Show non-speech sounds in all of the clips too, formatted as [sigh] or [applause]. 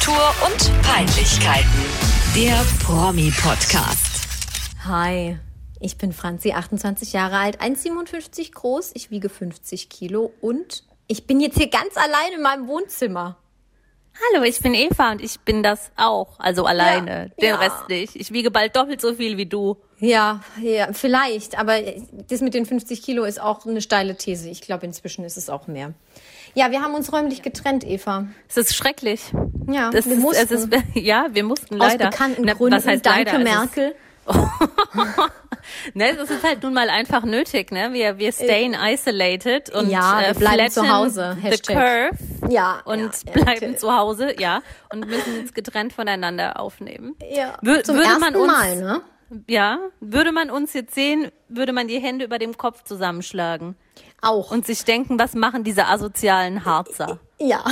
Kultur und Peinlichkeiten. Der Promi-Podcast. Hi, ich bin Franzi, 28 Jahre alt, 1,57 groß, ich wiege 50 Kilo und ich bin jetzt hier ganz allein in meinem Wohnzimmer. Hallo, ich bin Eva und ich bin das auch, also alleine, Ja, den ja. Rest nicht. Ich wiege bald doppelt so viel wie du. Ja, ja, vielleicht, aber das mit den 50 Kilo ist auch eine steile These. Ich glaube, inzwischen ist es auch mehr. Ja, wir haben uns räumlich getrennt, Eva. Es ist schrecklich. Ja, Das wir ist, mussten. es ist, [laughs] ja, wir mussten aus leider. bekannten Na, Gründen. Was heißt Danke, leider? Merkel. [laughs] Ne, es ist halt nun mal einfach nötig, ne? Wir, wir stayen isolated und Ja, wir äh, bleiben zu Hause. The curve Ja, und ja, bleiben zu Hause, ja, und müssen jetzt getrennt voneinander aufnehmen. Ja, Wür- zum würde ersten man uns- Mal, ne? Ja, würde man uns jetzt sehen, würde man die Hände über dem Kopf zusammenschlagen Auch. und sich denken, was machen diese asozialen Harzer? Ja.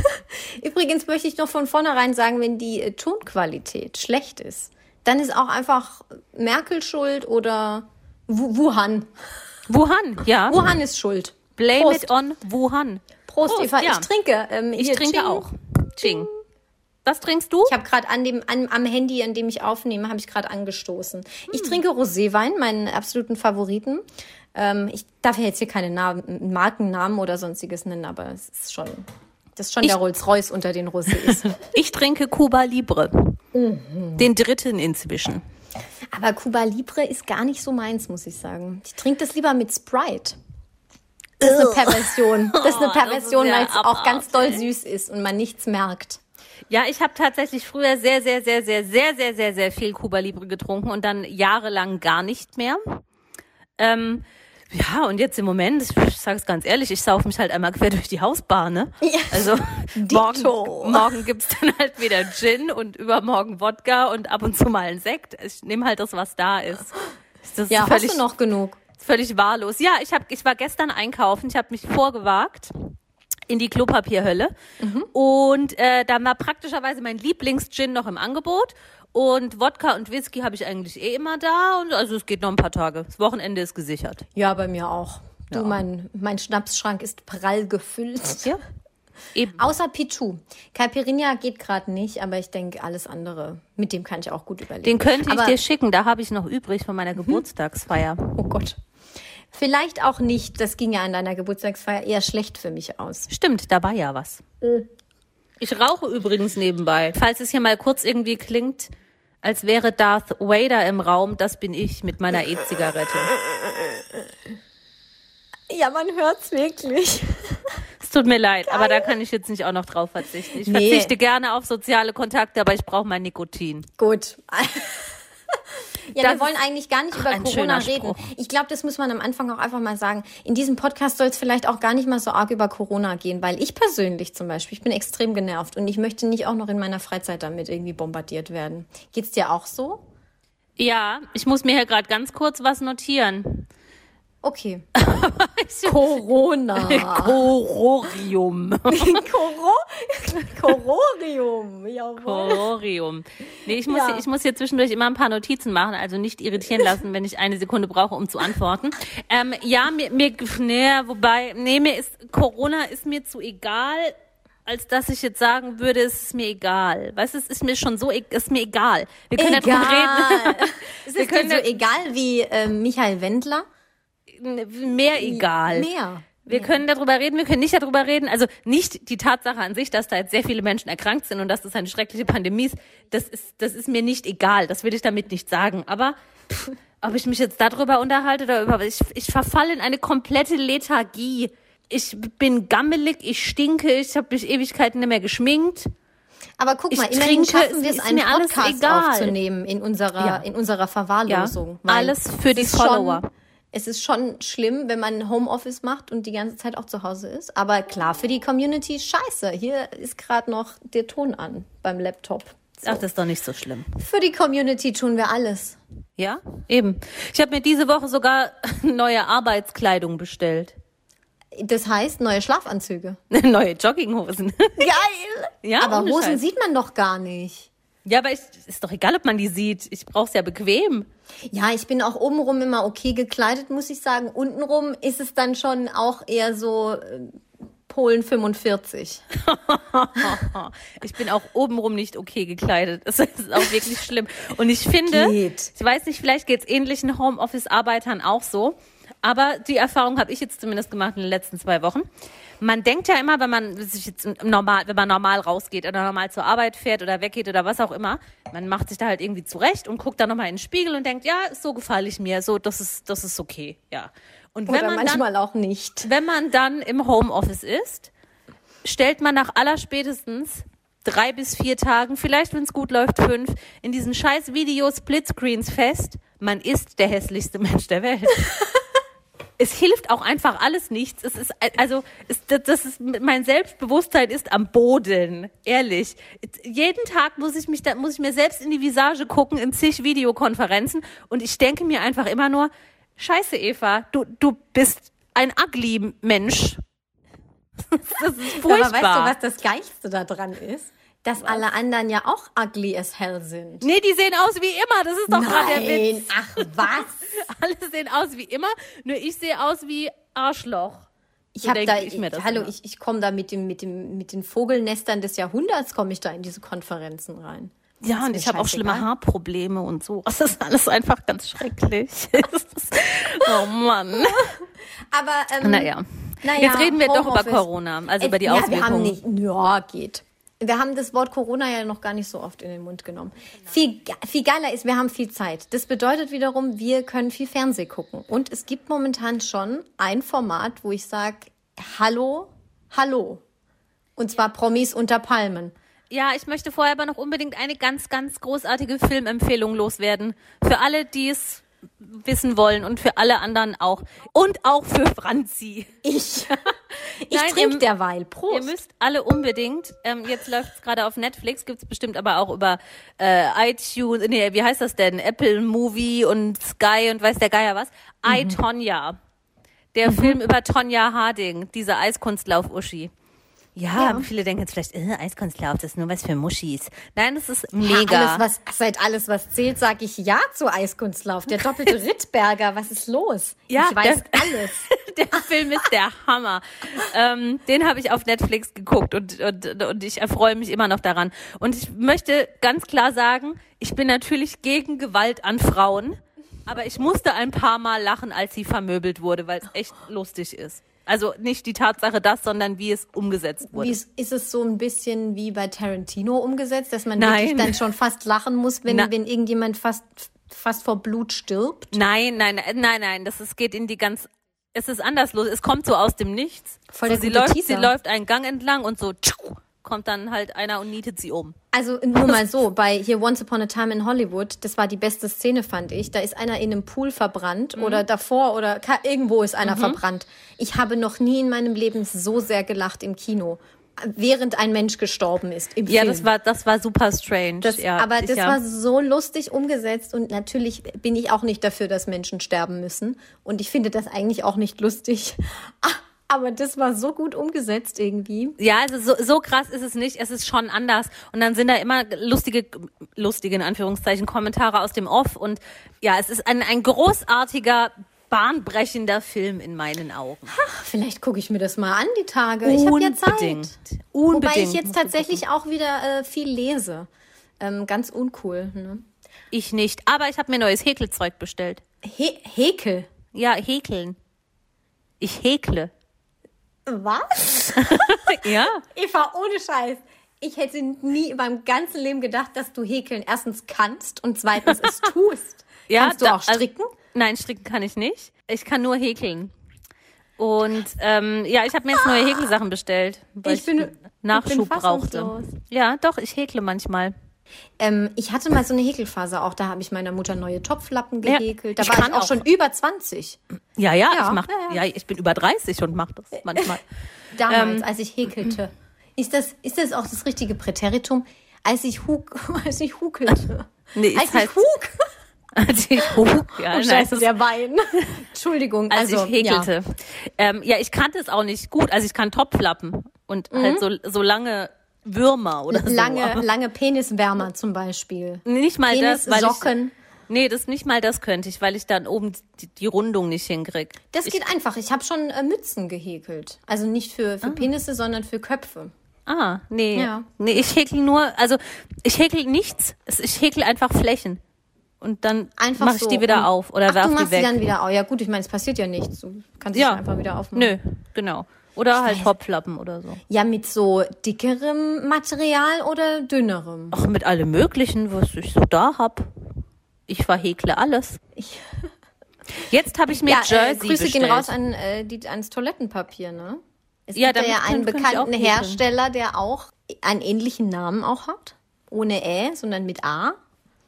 [laughs] Übrigens möchte ich noch von vornherein sagen, wenn die äh, Tonqualität schlecht ist, dann ist auch einfach Merkel schuld oder Wu- Wuhan. Wuhan, ja. Wuhan ist schuld. Blame Prost. it on Wuhan. Prost, Prost, Eva. ja. Ich trinke. Ähm, Ich trinke Ching. auch. Ching. Was trinkst du? Ich habe gerade an dem an, am Handy, an dem ich aufnehme, habe ich gerade angestoßen. Ich trinke Roséwein, meinen absoluten Favoriten. Ähm, ich darf ja jetzt hier keine Namen, Markennamen oder sonstiges nennen, aber es ist schon, das ist schon Ich- der Rolls-Royce unter den Rosés. [laughs] Ich trinke Cuba Libre. Mhm. Den dritten inzwischen. aber Cuba Libre ist gar nicht so meins, muss ich sagen. Ich trinke das lieber mit Sprite. Das ist eine Perversion. Das ist eine [laughs] Oh, Perversion, ja weil es auch ganz doll süß ist und man nichts merkt. Ja, ich habe tatsächlich früher sehr, sehr, sehr, sehr, sehr, sehr, sehr, sehr viel Cuba Libre getrunken und dann jahrelang gar nicht mehr. Ähm, ja, und jetzt im Moment, ich, sage es ganz ehrlich, ich sauf mich halt einmal quer durch die Hausbar, ne? Ja. Also [laughs] morgen, morgen gibt's dann halt wieder Gin und übermorgen Wodka und ab und zu mal ein Sekt. Ich nehme halt das, was da ist. Ist Ja, völlig, hast du noch genug? völlig wahllos. Ja, ich, hab, ich war gestern einkaufen, ich habe mich vorgewagt in die Klopapierhölle und äh, da war praktischerweise mein Lieblingsgin noch im Angebot und Wodka und Whisky habe ich eigentlich eh immer da und also es geht noch ein paar Tage. Das Wochenende ist gesichert. Ja, bei mir auch. Du, Ja. mein, mein Schnapsschrank ist prall gefüllt. Ja. Eben. Außer Pichu. Caipirinha geht gerade nicht, aber ich denke, alles andere, mit dem kann ich auch gut überleben. Den könnte ich aber, dir schicken, da habe ich noch übrig von meiner Geburtstagsfeier. Oh Gott. Vielleicht auch nicht. Das ging ja an deiner Geburtstagsfeier eher schlecht für mich aus. Stimmt, da war ja was. Ich rauche übrigens nebenbei. Falls es hier mal kurz irgendwie klingt, als wäre Darth Vader im Raum, das bin ich mit meiner E-Zigarette. Ja, man hört's wirklich. Es tut mir leid, aber da kann ich jetzt nicht auch noch drauf verzichten. Ich Nee. verzichte gerne auf soziale Kontakte, aber ich brauche mein Nikotin. Gut. Ja, Das wir wollen eigentlich gar nicht über Corona reden. Ich glaube, das muss man am Anfang auch einfach mal sagen. In diesem Podcast soll es vielleicht auch gar nicht mal so arg über Corona gehen, weil ich persönlich zum Beispiel, ich bin extrem genervt und ich möchte nicht auch noch in meiner Freizeit damit irgendwie bombardiert werden. Geht's dir auch so? Ja, ich muss mir hier gerade ganz kurz was notieren. Okay. [laughs] Corona. [laughs] Cororium. [laughs] Coro Cororium. Jawohl. Cororium. Nee, ich muss, Ja. hier, ich muss hier zwischendurch immer ein paar Notizen machen, also nicht irritieren lassen, wenn ich eine Sekunde brauche, um zu antworten. Ähm, ja, mir, mir, nee, wobei, nee, mir ist, Corona ist mir zu egal, als dass ich jetzt sagen würde, es ist mir egal. Weißt du, es ist mir schon so, e- es ist mir egal. Wir können ja drüber reden. Ist Wir es dir können so egal wie ähm, Michael Wendler? Mehr egal. Mehr. Wir können darüber reden, wir können nicht darüber reden. Also nicht die Tatsache an sich, dass da jetzt sehr viele Menschen erkrankt sind und dass das eine schreckliche Pandemie ist, das ist, das ist mir nicht egal. Das will ich damit nicht sagen. Aber pff, ob ich mich jetzt darüber unterhalte oder über, ich, ich verfalle in eine komplette Lethargie. Ich bin gammelig, ich stinke, ich habe mich Ewigkeiten nicht mehr geschminkt. Aber guck Ich mal, immerhin trinke, schaffen wir es einen Podcast egal. aufzunehmen in unserer, Ja. in unserer Verwahrlosung. Ja, alles für die Follower. Schon, es ist schon schlimm, wenn man Homeoffice macht und die ganze Zeit auch zu Hause ist. Aber klar, für die Community scheiße. Hier ist gerade noch der Ton an beim Laptop. Ach, das ist doch nicht so schlimm. Für die Community tun wir alles. Ja, eben. Ich habe mir diese Woche sogar [laughs] neue Arbeitskleidung bestellt. Das heißt, neue Schlafanzüge. [laughs] neue Jogginghosen. Geil! [laughs] Ja, Aber Hosen Scheiß. sieht man doch gar nicht. Ja, aber ich, ist doch egal, ob man die sieht. Ich brauch's ja bequem. Ja, ich bin auch obenrum immer okay gekleidet, muss ich sagen. Untenrum ist es dann schon auch eher so, äh, Polen 45. [laughs] Ich bin auch obenrum nicht okay gekleidet. Das ist auch wirklich schlimm. Und ich finde, Geht. ich weiß nicht, vielleicht geht es ähnlichen Homeoffice-Arbeitern auch so. Aber die Erfahrung habe ich jetzt zumindest gemacht in den letzten zwei Wochen. Man denkt ja immer, wenn man sich jetzt normal, wenn man normal rausgeht oder normal zur Arbeit fährt oder weggeht oder was auch immer, man macht sich da halt irgendwie zurecht und guckt dann nochmal in den Spiegel und denkt, ja, so gefalle ich mir, so, das ist, das ist okay, ja. Und wenn Oder man dann manchmal auch nicht. wenn man dann im Homeoffice ist, stellt man nach allerspätestens drei bis vier Tagen, vielleicht wenn es gut läuft fünf, in diesen scheiß Video-Splitscreens fest, man ist der hässlichste Mensch der Welt. [laughs] es hilft auch einfach alles nichts. Es ist also es, das ist mein Selbstbewusstsein ist am Boden, ehrlich. Jeden Tag muss ich mich da muss ich mir selbst in die Visage gucken in zig Videokonferenzen und ich denke mir einfach immer nur Scheiße Eva, du du bist ein ugly Mensch. [laughs] Das ist furchtbar. Aber weißt du, was das Geilste daran ist? Dass alle anderen ja auch ugly as hell sind. Nee, die sehen aus wie immer. Das ist doch gerade der Witz. ach was? [laughs] Alle sehen aus wie immer, nur ich sehe aus wie Arschloch. Ich So habe denke da, ich mir das hallo, immer. ich, ich komme da mit dem, mit dem, mit den Vogelnestern des Jahrhunderts komme ich da in diese Konferenzen rein. Ja, und ich habe auch schlimme. Haarprobleme und so. Das ist alles einfach ganz schrecklich. [laughs] Oh Mann. Aber ähm, Naja. naja, Jetzt reden wir doch über Homeoffice. Corona, also über die ja, Wir haben Auswirkungen. nicht, ja, geht. Wir haben das Wort Corona ja noch gar nicht so oft in den Mund genommen. Viel, viel geiler ist, wir haben viel Zeit. Das bedeutet wiederum, wir können viel Fernseh gucken. Und es gibt momentan schon ein Format, wo ich sage, hallo, hallo. Und zwar Promis unter Palmen. Ja, ich möchte vorher aber noch unbedingt eine ganz, ganz großartige Filmempfehlung loswerden. Für alle, die es wissen wollen und für alle anderen auch. Und auch für Franzi. Ich, [laughs] ich Nein, trinke ihr- derweil. Ihr Prost. müsst alle unbedingt, ähm, jetzt läuft es gerade auf Netflix, gibt's bestimmt aber auch über äh, iTunes, nee, wie heißt das denn? Apple Movie und Sky und weiß der Geier was. I, Tonya. Der Film über Tonja Harding, diese Eiskunstlauf-Uschi. Ja, Ja. viele denken jetzt vielleicht, äh, Eiskunstlauf, das ist nur was für Muschis. Nein, das ist Ja, mega. alles, was, seit alles, was zählt, sage ich ja zu Eiskunstlauf. Der [laughs] doppelte Rittberger, was ist los? Ja, ich weiß der- alles. [laughs] der Film ist der Hammer. Ähm, den habe ich auf Netflix geguckt und, und, und ich erfreue mich immer noch daran. Und ich möchte ganz klar sagen, ich bin natürlich gegen Gewalt an Frauen, aber ich musste ein paar Mal lachen, als sie vermöbelt wurde, weil es echt lustig ist. Also nicht die Tatsache das, sondern wie es umgesetzt wurde. Wie ist, ist es so ein bisschen wie bei Tarantino umgesetzt, dass man Nein. wirklich dann schon fast lachen muss, wenn, Na- wenn irgendjemand fast, fast vor Blut stirbt? Nein, nein, nein, nein, das ist, geht in die ganz, es ist anders los. Es kommt so aus dem Nichts. Voll so, der sie läuft, Teaser. sie läuft einen Gang entlang und so tschuh, kommt dann halt einer und nietet sie um. Also nur mal so, bei hier Once Upon a Time in Hollywood, das war die beste Szene, fand ich. Da ist einer in einem Pool verbrannt Mhm. oder davor oder irgendwo ist einer verbrannt. Ich habe noch nie in meinem Leben so sehr gelacht im Kino, während ein Mensch gestorben ist im Ja, Film. das war, das war super strange. Das, ja, aber das ja. war so lustig umgesetzt und natürlich bin ich auch nicht dafür, dass Menschen sterben müssen. Und ich finde das eigentlich auch nicht lustig. [laughs] Aber das war so gut umgesetzt irgendwie. Ja, also so, so krass ist es nicht. Es ist schon anders. Und dann sind da immer lustige, lustige in Anführungszeichen Kommentare aus dem Off. Und ja, es ist ein, ein großartiger, bahnbrechender Film in meinen Augen. Ach, vielleicht gucke ich mir das mal an die Tage. Ich habe ja Zeit. Unbedingt. Wobei ich jetzt tatsächlich auch wieder äh, viel lese. Ähm, ganz uncool. Ne? Ich nicht. Aber ich habe mir neues Häkelzeug bestellt. He Häkel. Ja, häkeln. Ich häkle. Was? [laughs] Ja. Eva, ohne Scheiß. Ich hätte nie in meinem ganzen Leben gedacht, dass du häkeln erstens kannst und zweitens es [laughs] tust. ja Kannst du da- auch stricken? Also, nein, stricken kann ich nicht. Ich kann nur häkeln. Und ähm, ja, ich habe mir jetzt neue Häkelsachen bestellt, weil ich, Ich bin- Nachschub ich bin brauchte. Ja, doch, ich häkle manchmal. Ähm, ich hatte mal so eine Häkelphase auch. Da habe ich meiner Mutter neue Topflappen Ja, gehäkelt. Da ich war ich auch, auch. schon über 20. Ja, ja, Ja, ich mach, ja, ja, ja. ich bin über 30 und mache das manchmal. [laughs] Damals, Ähm, als ich häkelte. Ist das, ist das auch das richtige Präteritum? Als ich, huk, [laughs] als ich hukelte. [laughs] Nee, als heißt- ich huk. Als ich, oh, ja, Oh, scheiße, der Wein. Entschuldigung. als also, ich häkelte. Ja. Ähm, ja, ich kannte es auch nicht gut. Also ich kann Topflappen und halt so, so lange Würmer oder Ja. so. Lange, lange Peniswärmer zum Beispiel. Nicht mal das, weil ich, Penissocken. Nee, das nicht mal das könnte ich, weil ich dann oben die, die Rundung nicht hinkrieg. Das ich, geht einfach. Ich habe schon äh, Mützen gehäkelt. Also nicht für, für Penisse, sondern für Köpfe. Ah, nee. Ja. Nee, ich häkel nur, also ich häkel nichts. Ich häkel einfach Flächen. Und dann mache ich so. die wieder Und- auf oder Ach, werf du die machst weg. die dann wieder auf. Ja gut, ich meine, es passiert ja nichts. Du kannst ja, sie einfach wieder aufmachen. Nö, genau. Oder halt weiß- Topflappen oder so. Ja, mit so dickerem Material oder dünnerem? Ach, mit allem Möglichen, was ich so da hab. Ich verhekle alles. Ich- [laughs] Jetzt habe ich mir ja, Jersey äh, Grüße bestellt. gehen raus an äh, die, ans Toilettenpapier, ne? Es Ja, gibt ja, einen ich bekannten. Hersteller, der auch einen ähnlichen Namen auch hat. Ohne Ä, sondern mit A.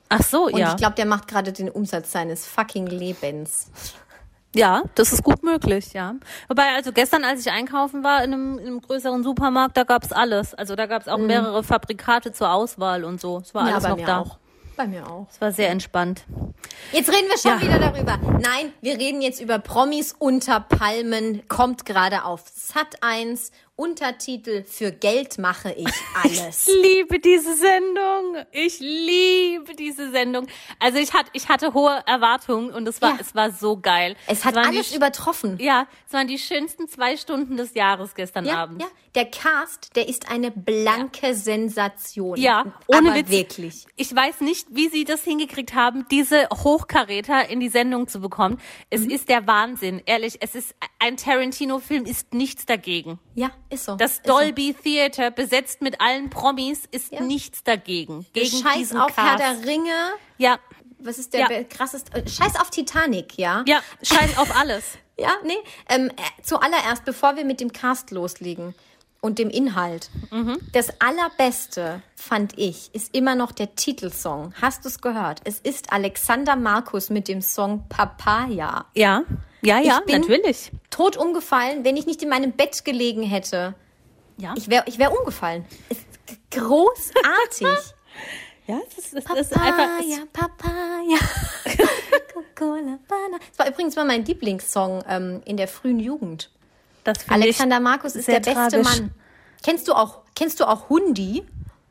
Ach so, Und ja. ich glaube, der macht gerade den Umsatz seines fucking Lebens. Ja, das ist gut möglich, ja. Wobei, also gestern, als ich einkaufen war in einem, in einem größeren Supermarkt, da gab's alles. Also da gab's auch mehrere Fabrikate zur Auswahl und so. Es war Mhm. ja, alles bei noch mir da. auch. Bei mir auch. Es war sehr entspannt. Jetzt reden wir schon Ja. wieder darüber. Nein, wir reden jetzt über Promis unter Palmen. Kommt gerade auf Sat 1. Untertitel Für Geld mache ich [laughs] alles. Ich liebe diese Sendung. Ich liebe diese Sendung. Also ich hatte, ich hatte hohe Erwartungen und es war, Ja. es war so geil. Es hat waren alles die, übertroffen. Ja, es waren die schönsten zwei Stunden des Jahres gestern Ja, Abend. ja. Der Cast, der ist eine blanke Sensation. Ja, ohne Aber Witz. wirklich. Ich weiß nicht, wie sie das hingekriegt haben, diese Hochkaräter in die Sendung zu bekommen. Es Mhm. ist der Wahnsinn, ehrlich. Es ist ein Tarantino-Film, ist nichts dagegen. Ja, ist so. Das ist so. Dolby Theater besetzt mit allen Promis ist Ja. nichts dagegen. Gegen Scheiß diesen auf Herr Cast. der Ringe. Ja, Was ist der Ja. krasseste? äh, Scheiß auf Titanic, ja? ja, scheiß auf alles. [laughs] Ja, nee. Ähm, äh, zuallererst, bevor wir mit dem Cast loslegen und dem Inhalt. Mhm. Das allerbeste, fand ich, ist immer noch der Titelsong. Hast du es gehört? Es ist Alexander Markus mit dem Song Papaya. Ja, ja, ja, Ich bin- natürlich. Tot umgefallen, wenn ich nicht in meinem Bett gelegen hätte. Ja, Ich wäre ich wär umgefallen. Großartig. [laughs] ja das ist, das ist einfach. Papaya, Papaya. [laughs] Coca-Cola, Banana. Das war übrigens mal mein Lieblingssong ähm, in der frühen Jugend. Alexander Markus ist der beste tragisch. Mann. Kennst du auch, kennst du auch Hundi?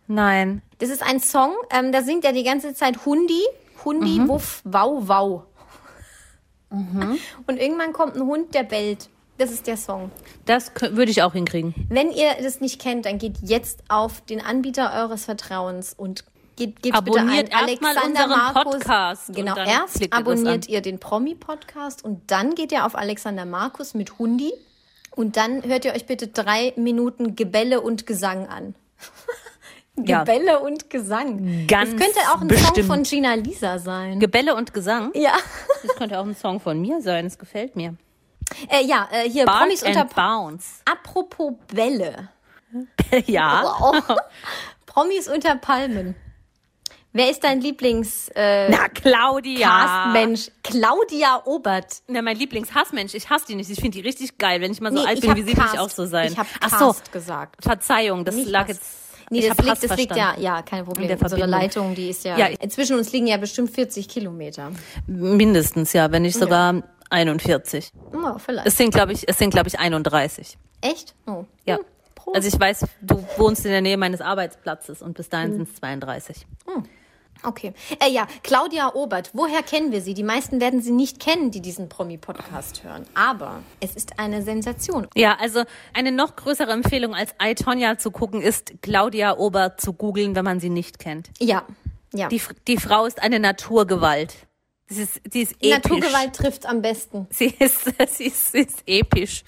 Nein. Das ist ein Song, ähm, da singt er die ganze Zeit Hundi, Hundi, Mhm. wuff, wow, wow. [laughs] Und irgendwann kommt ein Hund, der bellt. Das ist der Song. Das würde ich auch hinkriegen. Wenn ihr das nicht kennt, dann geht jetzt auf den Anbieter eures Vertrauens und geht, gebt Abonniert bitte ein Alexander Markus. Podcast Genau, erst abonniert ihr den Promi-Podcast und dann geht ihr auf Alexander Markus mit Hundi und dann hört ihr euch bitte drei Minuten Gebelle und Gesang an. [laughs] Ja. Gebelle und Gesang. Ganz das könnte auch ein bestimmt. Song von Gina Lisa sein. Gebelle und Gesang. ja. [laughs] Das könnte auch ein Song von mir sein. Das gefällt mir. Äh, ja, äh, hier Bark Promis unter Bounce. Apropos Bälle. [laughs] ja. Oh. Promis unter Palmen. Wer ist dein Lieblings äh, Na, Claudia. Castmensch? Claudia Obert. Na, mein Lieblingshassmensch. Ich hasse die nicht. Ich finde die richtig geil. Wenn ich mal so Nee, alt ich bin wie sie, will ich auch so sein. Ich habe Ach Cast so. gesagt. Verzeihung, das Nicht lag Hass. jetzt. Nee, das liegt, das liegt ja, ja, kein Problem. der Unsere. Leitung, die ist ja, Ja, ich- zwischen uns liegen ja bestimmt 40 Kilometer. Mindestens, ja, wenn nicht sogar 41. Oh, vielleicht. Es sind, glaube ich, es sind, glaube ich, 31. Echt? Oh. Ja. Hm. Also ich weiß, du wohnst in der Nähe meines Arbeitsplatzes und bis Hm. dahin sind es 32. Okay. Äh, ja, Claudia Obert. Woher kennen wir sie? Die meisten werden sie nicht kennen, die diesen Promi-Podcast hören. Aber es ist eine Sensation. Ja, also eine noch größere Empfehlung als I, Tonya zu gucken ist, Claudia Obert zu googeln, wenn man sie nicht kennt. Ja, ja. Die, die Frau ist eine Naturgewalt. Sie ist, sie ist episch. Naturgewalt trifft am besten. Sie ist, [laughs] sie ist, sie ist episch.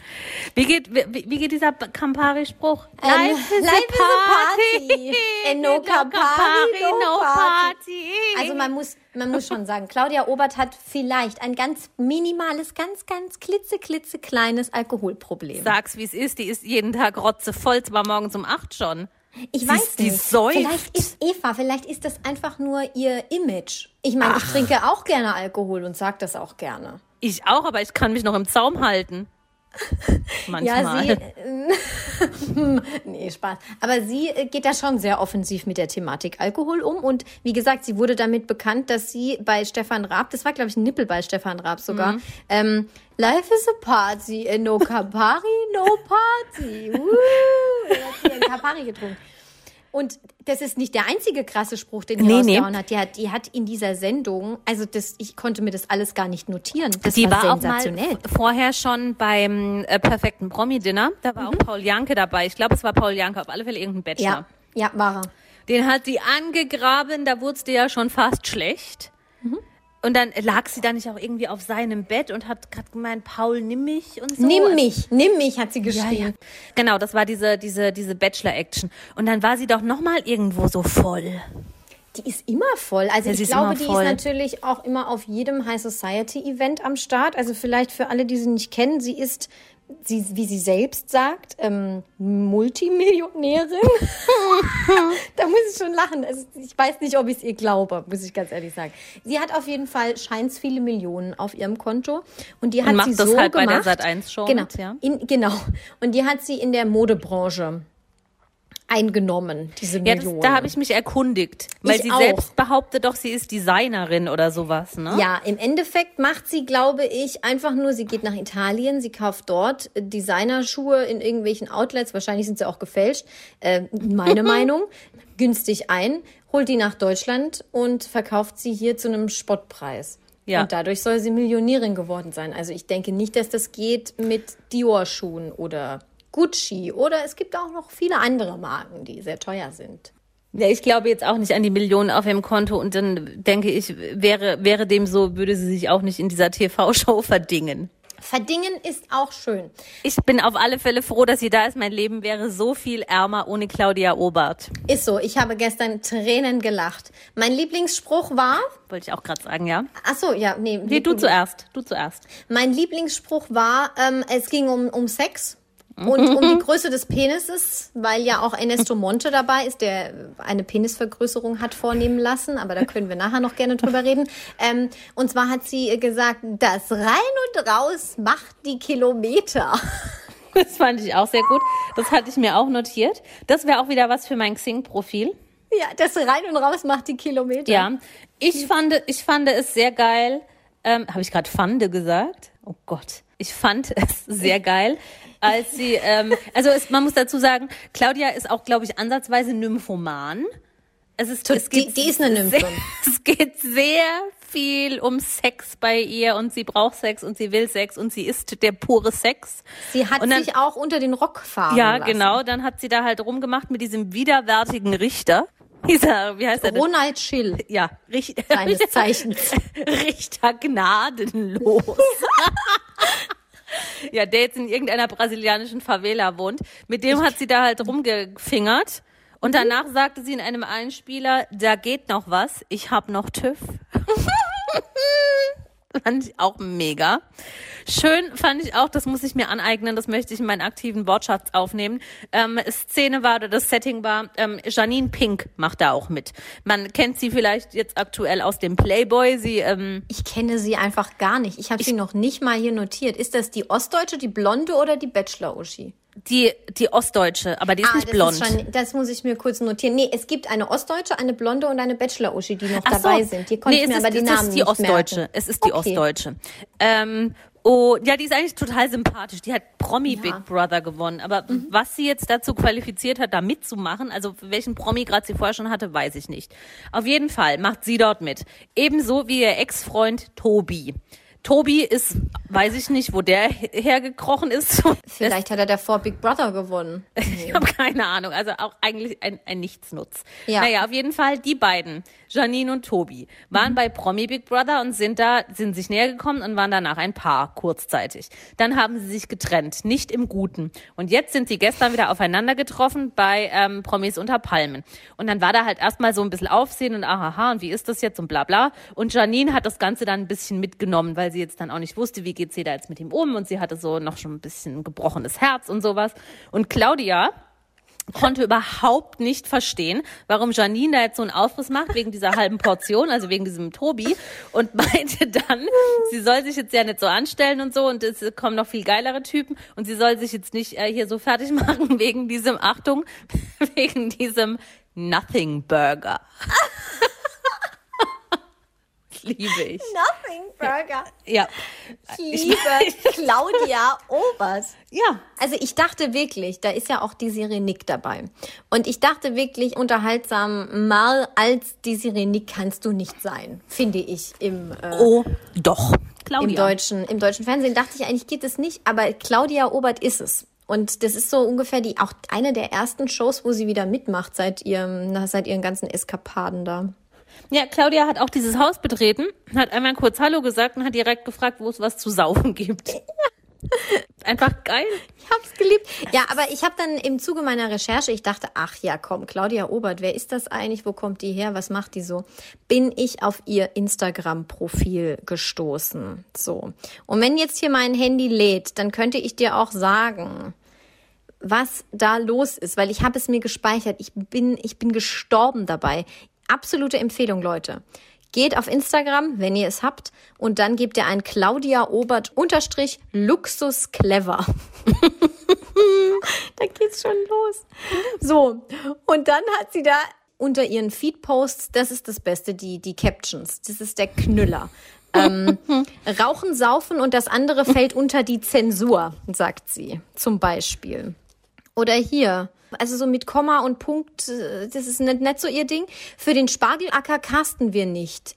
Wie geht, wie, wie geht dieser Campari-Spruch? Ähm, life is a party. And [laughs] no Campari, no party. Also man muss, man muss schon sagen, Claudia Obert hat vielleicht ein ganz minimales, ganz, ganz klitze, klitze kleines Alkoholproblem. Sag's, wie es ist. Die ist jeden Tag rotzevoll, zwar morgens um acht schon. Ich Sie- weiß nicht. Vielleicht ist Eva, vielleicht ist das einfach nur ihr Image. Ich meine, ich trinke auch gerne Alkohol und sag das auch gerne. Ich auch, aber ich kann mich noch im Zaum halten. [laughs] Manchmal. Ja, sie. äh, [laughs] nee, Spaß. Aber sie äh, geht da schon sehr offensiv mit der Thematik Alkohol um. Und wie gesagt, sie wurde damit bekannt, dass sie bei Stefan Raab, das war, glaube ich, ein Nippel bei Stefan Raab sogar, ähm, Life is a party, and no Campari, no party. Woo! [laughs] Er hat hier ein Campari getrunken. Und das ist nicht der einzige krasse Spruch, den die Nee, nee. rausgehauen hat. Die hat. Die hat in dieser Sendung, also das, ich konnte mir das alles gar nicht notieren. Das Die war, war auch mal sensationell. vorher schon beim äh, perfekten Promi-Dinner. Da war auch Paul Janke dabei. Ich glaube, es war Paul Janke, auf alle Fälle irgendein Bachelor. ja, ja, war er. Den hat sie angegraben, da wurde es dir ja schon fast schlecht. Und dann lag sie da nicht auch irgendwie auf seinem Bett und hat gerade gemeint, Paul, nimm mich und so. Nimm Also- mich, nimm mich, hat sie Ja, geschrien. ja. Genau, das war diese, diese, diese Bachelor-Action. Und dann war sie doch nochmal irgendwo so voll. Die ist immer voll. Also Ja, ich glaube, die voll. ist natürlich auch immer auf jedem High Society Event am Start. Also vielleicht für alle, die sie nicht kennen, sie ist, sie, wie sie selbst sagt, ähm, Multimillionärin. [laughs] da muss ich schon lachen. Also ich weiß nicht, ob ich es ihr glaube, muss ich ganz ehrlich sagen. Sie hat auf jeden Fall scheins viele Millionen auf ihrem Konto und die hat macht sie das so halt bei gemacht. der Sat.1 Show Genau, mit, ja. in, genau. Und die hat sie in der Modebranche eingenommen, diese Ja, das, Millionen. da habe ich mich erkundigt. Weil Ich sie auch. selbst behauptet doch, sie ist Designerin oder sowas, ne? Ja, im Endeffekt macht sie, glaube ich, einfach nur, sie geht nach Italien, sie kauft dort Designerschuhe in irgendwelchen Outlets, wahrscheinlich sind sie auch gefälscht, äh, meine [laughs] Meinung, günstig ein, holt die nach Deutschland und verkauft sie hier zu einem Spottpreis. Ja. Und dadurch soll sie Millionärin geworden sein. Also ich denke nicht, dass das geht mit Dior-Schuhen oder Gucci oder es gibt auch noch viele andere Marken, die sehr teuer sind. Ja, ich glaube jetzt auch nicht an die Millionen auf ihrem Konto und dann denke ich, wäre, wäre dem so, würde sie sich auch nicht in dieser TV-Show verdingen. Verdingen ist auch schön. Ich bin auf alle Fälle froh, dass sie da ist. Mein Leben wäre so viel ärmer ohne Claudia Obert. Ist so, ich habe gestern Tränen gelacht. Mein Lieblingsspruch war, Wollte ich auch gerade sagen, ja? ach so, ja, nee, Nee, du zuerst. Du zuerst. Mein Lieblingsspruch war, ähm, es ging um, um Sex und um die [laughs] Größe des Penises, weil ja auch Ernesto Monte dabei ist, der eine Penisvergrößerung hat vornehmen lassen, aber da können wir nachher noch gerne drüber [laughs] reden. Ähm, und zwar hat sie gesagt, das rein und raus macht die Kilometer. [laughs] Das fand ich auch sehr gut. Das hatte ich mir auch notiert. Das wäre auch wieder was für mein Xing-Profil. Ja, das rein und raus macht die Kilometer. Ja, ich fand, ich fand es sehr geil. Ähm, Habe ich gerade Fande gesagt? Oh Gott. Ich fand es sehr geil, als sie, ähm, also es, man muss dazu sagen, Claudia ist auch, glaube ich, ansatzweise Nymphoman. Es ist, es die- geht die ist eine Nymphe. [laughs] Es geht sehr viel um Sex bei ihr und sie braucht Sex und sie will Sex und sie ist der pure Sex. Sie hat dann- sich auch unter den Rock fahren Ja, lassen. genau. Dann hat sie da halt rumgemacht mit diesem widerwärtigen Richter. [laughs] Dieser, wie heißt denn? Ronald Schill, Ja, Richter. seines Zeichens. [laughs] Richter gnadenlos. [laughs] ja, der jetzt in irgendeiner brasilianischen Favela wohnt. Mit dem hat sie da halt rumgefingert. Und danach sagte sie in einem Einspieler, da geht noch was, ich hab noch TÜV. [laughs] [laughs] fand ich auch mega. Schön fand ich auch, das muss ich mir aneignen, das möchte ich in meinen aktiven Wortschatz aufnehmen. Ähm, Szene war oder das Setting war, ähm, Janine Pink macht da auch mit. Man kennt sie vielleicht jetzt aktuell aus dem Playboy. Sie ähm, Ich kenne sie einfach gar nicht. Ich habe sie noch nicht mal hier notiert. Ist das die Ostdeutsche, die Blonde oder die Bachelor-Uschi? Die, die Ostdeutsche, aber die ist nicht das blond. Ist schon, das muss ich mir kurz notieren. Nee, es gibt eine Ostdeutsche, eine Blonde und eine Bachelor-Uschi, die noch so. dabei sind. Die konnte nee, ich mir es aber ist, die es Namen ist die nicht Ostdeutsche. merken. Es ist die Okay. Ostdeutsche. Ähm, oh, ja, die ist eigentlich total sympathisch. Die hat Promi Ja. Big Brother gewonnen. Aber Mhm. was sie jetzt dazu qualifiziert hat, da mitzumachen, also welchen Promi gerade sie vorher schon hatte, weiß ich nicht. Auf jeden Fall macht sie dort mit. Ebenso wie ihr Ex-Freund Tobi. Tobi ist, weiß ich nicht, wo der hergekrochen ist. [laughs] Vielleicht hat er davor Big Brother gewonnen. [laughs] Ich habe keine Ahnung. Also auch eigentlich ein, ein Nichtsnutz. Ja. Naja, auf jeden Fall die beiden, Janine und Tobi, waren bei Promi Big Brother und sind da, sind sich näher gekommen und waren danach ein Paar, kurzzeitig. Dann haben sie sich getrennt, nicht im Guten. Und jetzt sind sie gestern wieder aufeinander getroffen bei ähm, Promis unter Palmen. Und dann war da halt erstmal so ein bisschen Aufsehen und ahaha, und wie ist das jetzt und bla bla. Und Janine hat das Ganze dann ein bisschen mitgenommen, weil sie jetzt dann auch nicht wusste, wie geht sie da jetzt mit ihm um und sie hatte so noch schon ein bisschen gebrochenes Herz und sowas. Und Claudia konnte überhaupt nicht verstehen, warum Janine da jetzt so einen Aufriss macht wegen dieser halben Portion, also wegen diesem Tobi und [laughs] meinte dann, sie soll sich jetzt ja nicht so anstellen und so und es kommen noch viel geilere Typen und sie soll sich jetzt nicht äh, hier so fertig [laughs] machen wegen diesem, Achtung, [laughs] wegen diesem Nothing Burger. [laughs] liebe ich. Nothing Burger. Ja. Ich liebe [laughs] Claudia Obert. Ja. Also ich dachte wirklich, da ist ja auch die Serie Nick dabei. Und ich dachte wirklich, unterhaltsam mal als die Serie Nick kannst du nicht sein, finde ich im, äh, Oh, doch. Claudia. im, deutschen, im deutschen Fernsehen. Dachte ich eigentlich geht es nicht, aber Claudia Obert ist es. Und das ist so ungefähr die auch eine der ersten Shows, wo sie wieder mitmacht seit ihrem, seit ihren ganzen Eskapaden da. Ja, Claudia hat auch dieses Haus betreten, hat einmal kurz Hallo gesagt und hat direkt gefragt, wo es was zu saufen gibt. [laughs] Einfach geil. Ich hab's geliebt. Ja, aber ich habe dann im Zuge meiner Recherche, ich dachte, ach ja, komm, Claudia Obert, wer ist das eigentlich? Wo kommt die her? Was macht die so? Bin ich auf ihr Instagram-Profil gestoßen. So. Und wenn jetzt hier mein Handy lädt, dann könnte ich dir auch sagen, was da los ist, weil ich habe es mir gespeichert. Ich bin, ich bin gestorben dabei. Absolute Empfehlung, Leute. Geht auf Instagram, wenn ihr es habt, und dann gebt ihr ein Claudia Obert unterstrich Luxus Clever. [laughs] da geht's schon los. So. Und dann hat sie da unter ihren Feed-Posts, das ist das Beste, die, die Captions. Das ist der Knüller. ähm, [laughs] Rauchen, Saufen und das andere fällt unter die Zensur, sagt sie. Zum Beispiel. Oder hier. Also so mit Komma und Punkt, äh, das ist nicht, nicht so ihr Ding. Für den Spargelacker casten wir nicht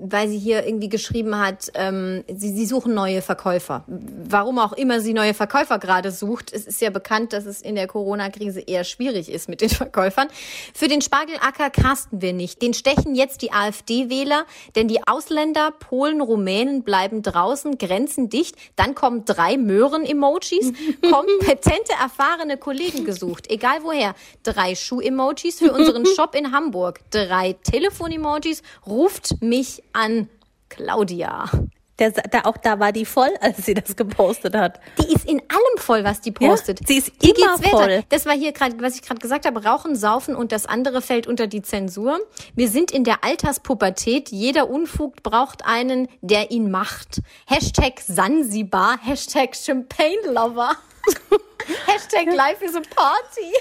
weil sie hier irgendwie geschrieben hat, ähm, sie, sie suchen neue Verkäufer. Warum auch immer sie neue Verkäufer gerade sucht. Es ist ja bekannt, dass es in der Corona-Krise eher schwierig ist mit den [laughs] Verkäufern. Für den Spargelacker casten wir nicht. Den stechen jetzt die AfD-Wähler, denn die Ausländer, Polen, Rumänen bleiben draußen, Grenzen dicht. Dann kommen drei Möhren-Emojis, [laughs] kompetente, erfahrene Kollegen gesucht, egal woher. Drei Schuh-Emojis für unseren [laughs] Shop in Hamburg, drei Telefon-Emojis, ruft mich an Claudia. Der, da, auch da war die voll, als sie das gepostet hat. Die ist in allem voll, was die postet. Ja, sie ist Hier immer voll. Das war hier gerade, was ich gerade gesagt habe, Rauchen, Saufen und das andere fällt unter die Zensur. Wir sind in der Alterspubertät. Jeder Unfug braucht einen, der ihn macht. Hashtag Sansibar, Hashtag Champagne Lover. [laughs] Hashtag Life is a Party.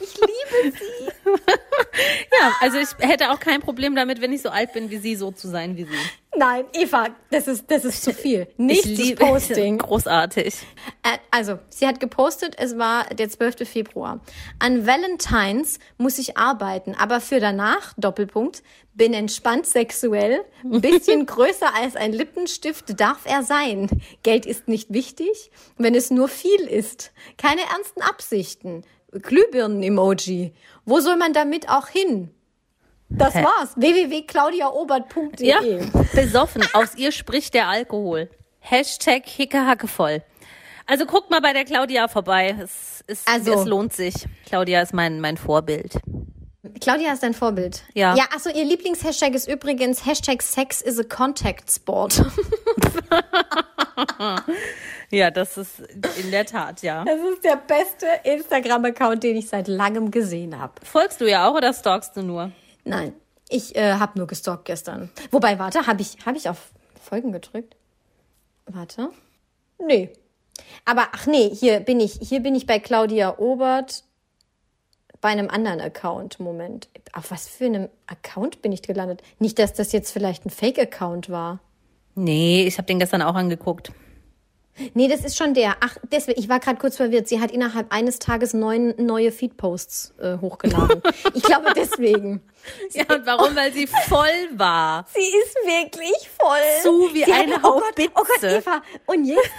Ich liebe sie. [laughs] Ja, also ich hätte auch kein Problem damit, wenn ich so alt bin wie sie, so zu sein wie sie. Nein, Eva, das ist, das ist zu viel. Nicht [laughs] ich liebe Posting. [laughs] Großartig. Äh, Also, sie hat gepostet, es war der 12. Februar. An Valentines muss ich arbeiten, aber für danach, Doppelpunkt, bin entspannt sexuell, ein bisschen größer als ein Lippenstift darf er sein. Geld ist nicht wichtig, wenn es nur viel ist. Keine ernsten Absichten. Glühbirnen-Emoji. Wo soll man damit auch hin? Das Hä? war's. www.claudiaobert.de Ja, besoffen. Aus ihr spricht der Alkohol. Hashtag hickehackevoll. Also guckt mal bei der Claudia vorbei. Es, ist, Also- es lohnt sich. Claudia ist mein, mein Vorbild. Claudia ist dein Vorbild. Ja. Ja, achso, ihr Lieblingshashtag ist übrigens Hashtag Sex is a Contact Sport. [laughs] Ja, das ist in der Tat, ja. Das ist der beste Instagram-Account, den ich seit langem gesehen habe. Folgst du ja auch oder stalkst du nur? Nein, ich äh, habe nur gestalkt gestern. Wobei, warte, habe ich, hab ich auf Folgen gedrückt? Warte. Nee. Aber ach nee, hier bin ich, hier bin ich bei Claudia Obert bei einem anderen Account. Moment. Auf was für einem Account bin ich gelandet? Nicht, dass das jetzt vielleicht ein Fake-Account war. Nee, ich habe den gestern auch angeguckt. Nee, das ist schon der. Ach, deswegen, ich war gerade kurz verwirrt. Sie hat innerhalb eines Tages neun neue Feed-Posts äh, hochgeladen. [laughs] ich glaube deswegen. Ja, und warum? Weil sie voll war. Sie ist wirklich voll. Zu wie Sie eine hat, oh Gott, oh Gott, Haubitze. Eva. Und jetzt?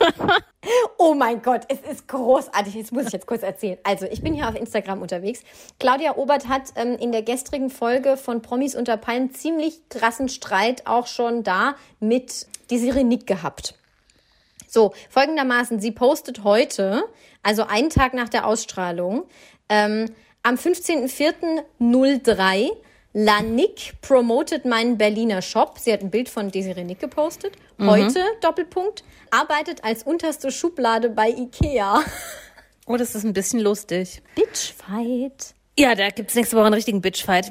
[laughs] oh mein Gott, es ist großartig. Jetzt muss ich jetzt kurz erzählen. Also, ich bin hier auf Instagram unterwegs. Claudia Obert hat ähm, in der gestrigen Folge von Promis unter Palmen ziemlich krassen Streit auch schon da mit die Sirenik gehabt. So, folgendermaßen, sie postet heute, also einen Tag nach der Ausstrahlung, ähm, am 15.04.03, Lanik promotet meinen Berliner Shop. Sie hat ein Bild von Desiree Nick gepostet. Heute, Doppelpunkt, arbeitet als unterste Schublade bei Ikea. [laughs] Oh, das ist ein bisschen lustig. Bitchfight. Ja, da gibt's nächste Woche einen richtigen Bitchfight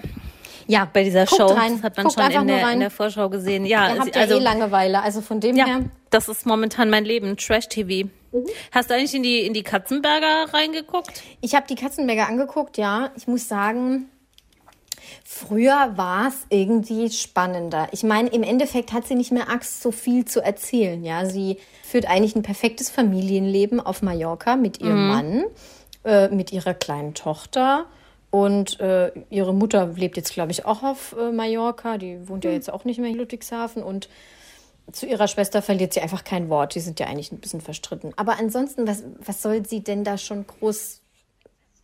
Ja, bei dieser guckt Show. Rein. Das hat man Guckt schon in der, in der Vorschau gesehen. Ja, Ihr habt also ja eh Langeweile, also von dem ja, her. Das ist momentan mein Leben, Trash-TV. Mhm. Hast du eigentlich in die, in die Katzenberger reingeguckt? Ich habe die Katzenberger angeguckt, ja. Ich muss sagen, Früher war es irgendwie spannender. Ich meine, im Endeffekt hat sie nicht mehr Angst, so viel zu erzählen. Ja, sie führt eigentlich ein perfektes Familienleben auf Mallorca mit ihrem Mann, äh, mit ihrer kleinen Tochter. Und äh, ihre Mutter lebt jetzt, glaube ich, auch auf äh, Mallorca. Die wohnt ja jetzt auch nicht mehr in Ludwigshafen. Und zu ihrer Schwester verliert sie einfach kein Wort. Die sind ja eigentlich ein bisschen verstritten. Aber ansonsten, was, was soll sie denn da schon groß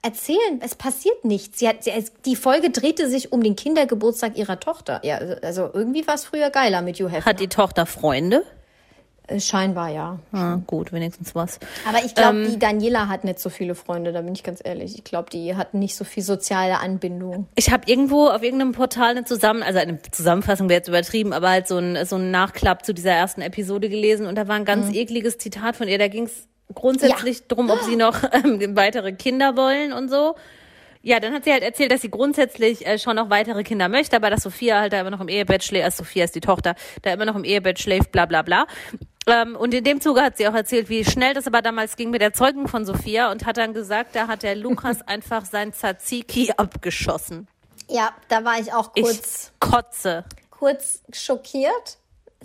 erzählen? Es passiert nichts. Sie hat, sie, die Folge drehte sich um den Kindergeburtstag ihrer Tochter. Ja, also irgendwie war es früher geiler mit Hugh Hefner. Hat die Tochter Freunde? Äh, Scheinbar ja. Ah, gut, wenigstens was. Aber ich glaube, die Daniela hat nicht so viele Freunde, da bin ich ganz ehrlich. Ich glaube, die hat nicht so viel soziale Anbindung. Ich habe irgendwo auf irgendeinem Portal eine Zusammen, also eine Zusammenfassung wäre jetzt übertrieben, aber halt so ein, so ein Nachklapp zu dieser ersten Episode gelesen und da war ein ganz ekliges Zitat von ihr. Da ging es grundsätzlich drum, ob sie noch ähm, weitere Kinder wollen und so. Ja, dann hat sie halt erzählt, dass sie grundsätzlich äh, schon noch weitere Kinder möchte, aber dass Sophia halt da immer noch im Ehebett schläft, äh, Sophia ist die Tochter, da immer noch im Ehebett schläft, bla bla bla. Ähm, und in dem Zuge hat sie auch erzählt, wie schnell das aber damals ging mit der Zeugung von Sophia und hat dann gesagt, da hat der Lukas [laughs] einfach sein Tzatziki abgeschossen. Ja, da war ich auch kurz, Ich kotze. kurz schockiert.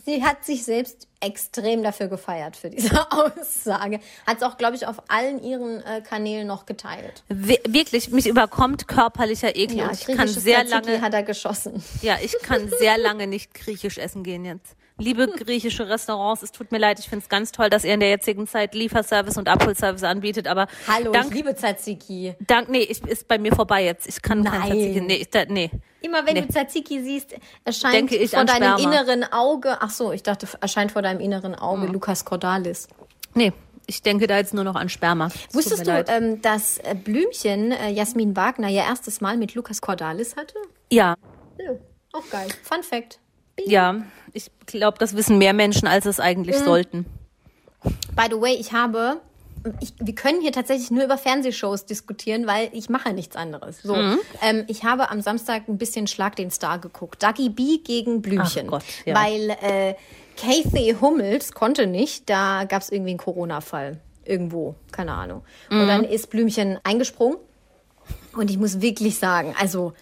Sie hat sich selbst extrem dafür gefeiert, für diese [laughs] Aussage. Hat es auch, glaube ich, auf allen ihren äh, Kanälen noch geteilt. Wir- Wirklich, mich überkommt körperlicher Ekel. Ja, ich kann sehr lange, hat er geschossen. ja, ich kann sehr lange nicht griechisch essen gehen jetzt. Liebe griechische Restaurants, es tut mir leid, ich finde es ganz toll, dass ihr in der jetzigen Zeit Lieferservice und Abholservice anbietet, aber Hallo, dank, ich liebe Tzatziki. dank, nee, ich, ist bei mir vorbei jetzt. Ich kann kein Nein. Tzatziki, nee, ich, da, nee. Immer wenn Nee. du Tzatziki siehst, erscheint vor deinem Sperma. inneren Auge, ach so, ich dachte, erscheint vor deinem inneren Auge Lukas Cordalis. Nee, ich denke da jetzt nur noch an Sperma. Wusstest du, ähm, dass äh, Blümchen, äh, Jasmin Wagner, ihr erstes Mal mit Lukas Cordalis hatte? ja, Ja, auch geil. Fun Fact. Ja, ich glaube, das wissen mehr Menschen, als es eigentlich Mhm. sollten. By the way, ich habe, ich, wir können hier tatsächlich nur über Fernsehshows diskutieren, weil ich mache nichts anderes. So, Mhm. ähm, ich habe am Samstag ein bisschen Schlag den Star geguckt. Dagi B gegen Blümchen. Gott, ja. Weil äh, Kathy Hummels konnte nicht, da gab es irgendwie einen Corona-Fall. Irgendwo, keine Ahnung. Mhm. Und dann ist Blümchen eingesprungen. Und ich muss wirklich sagen, also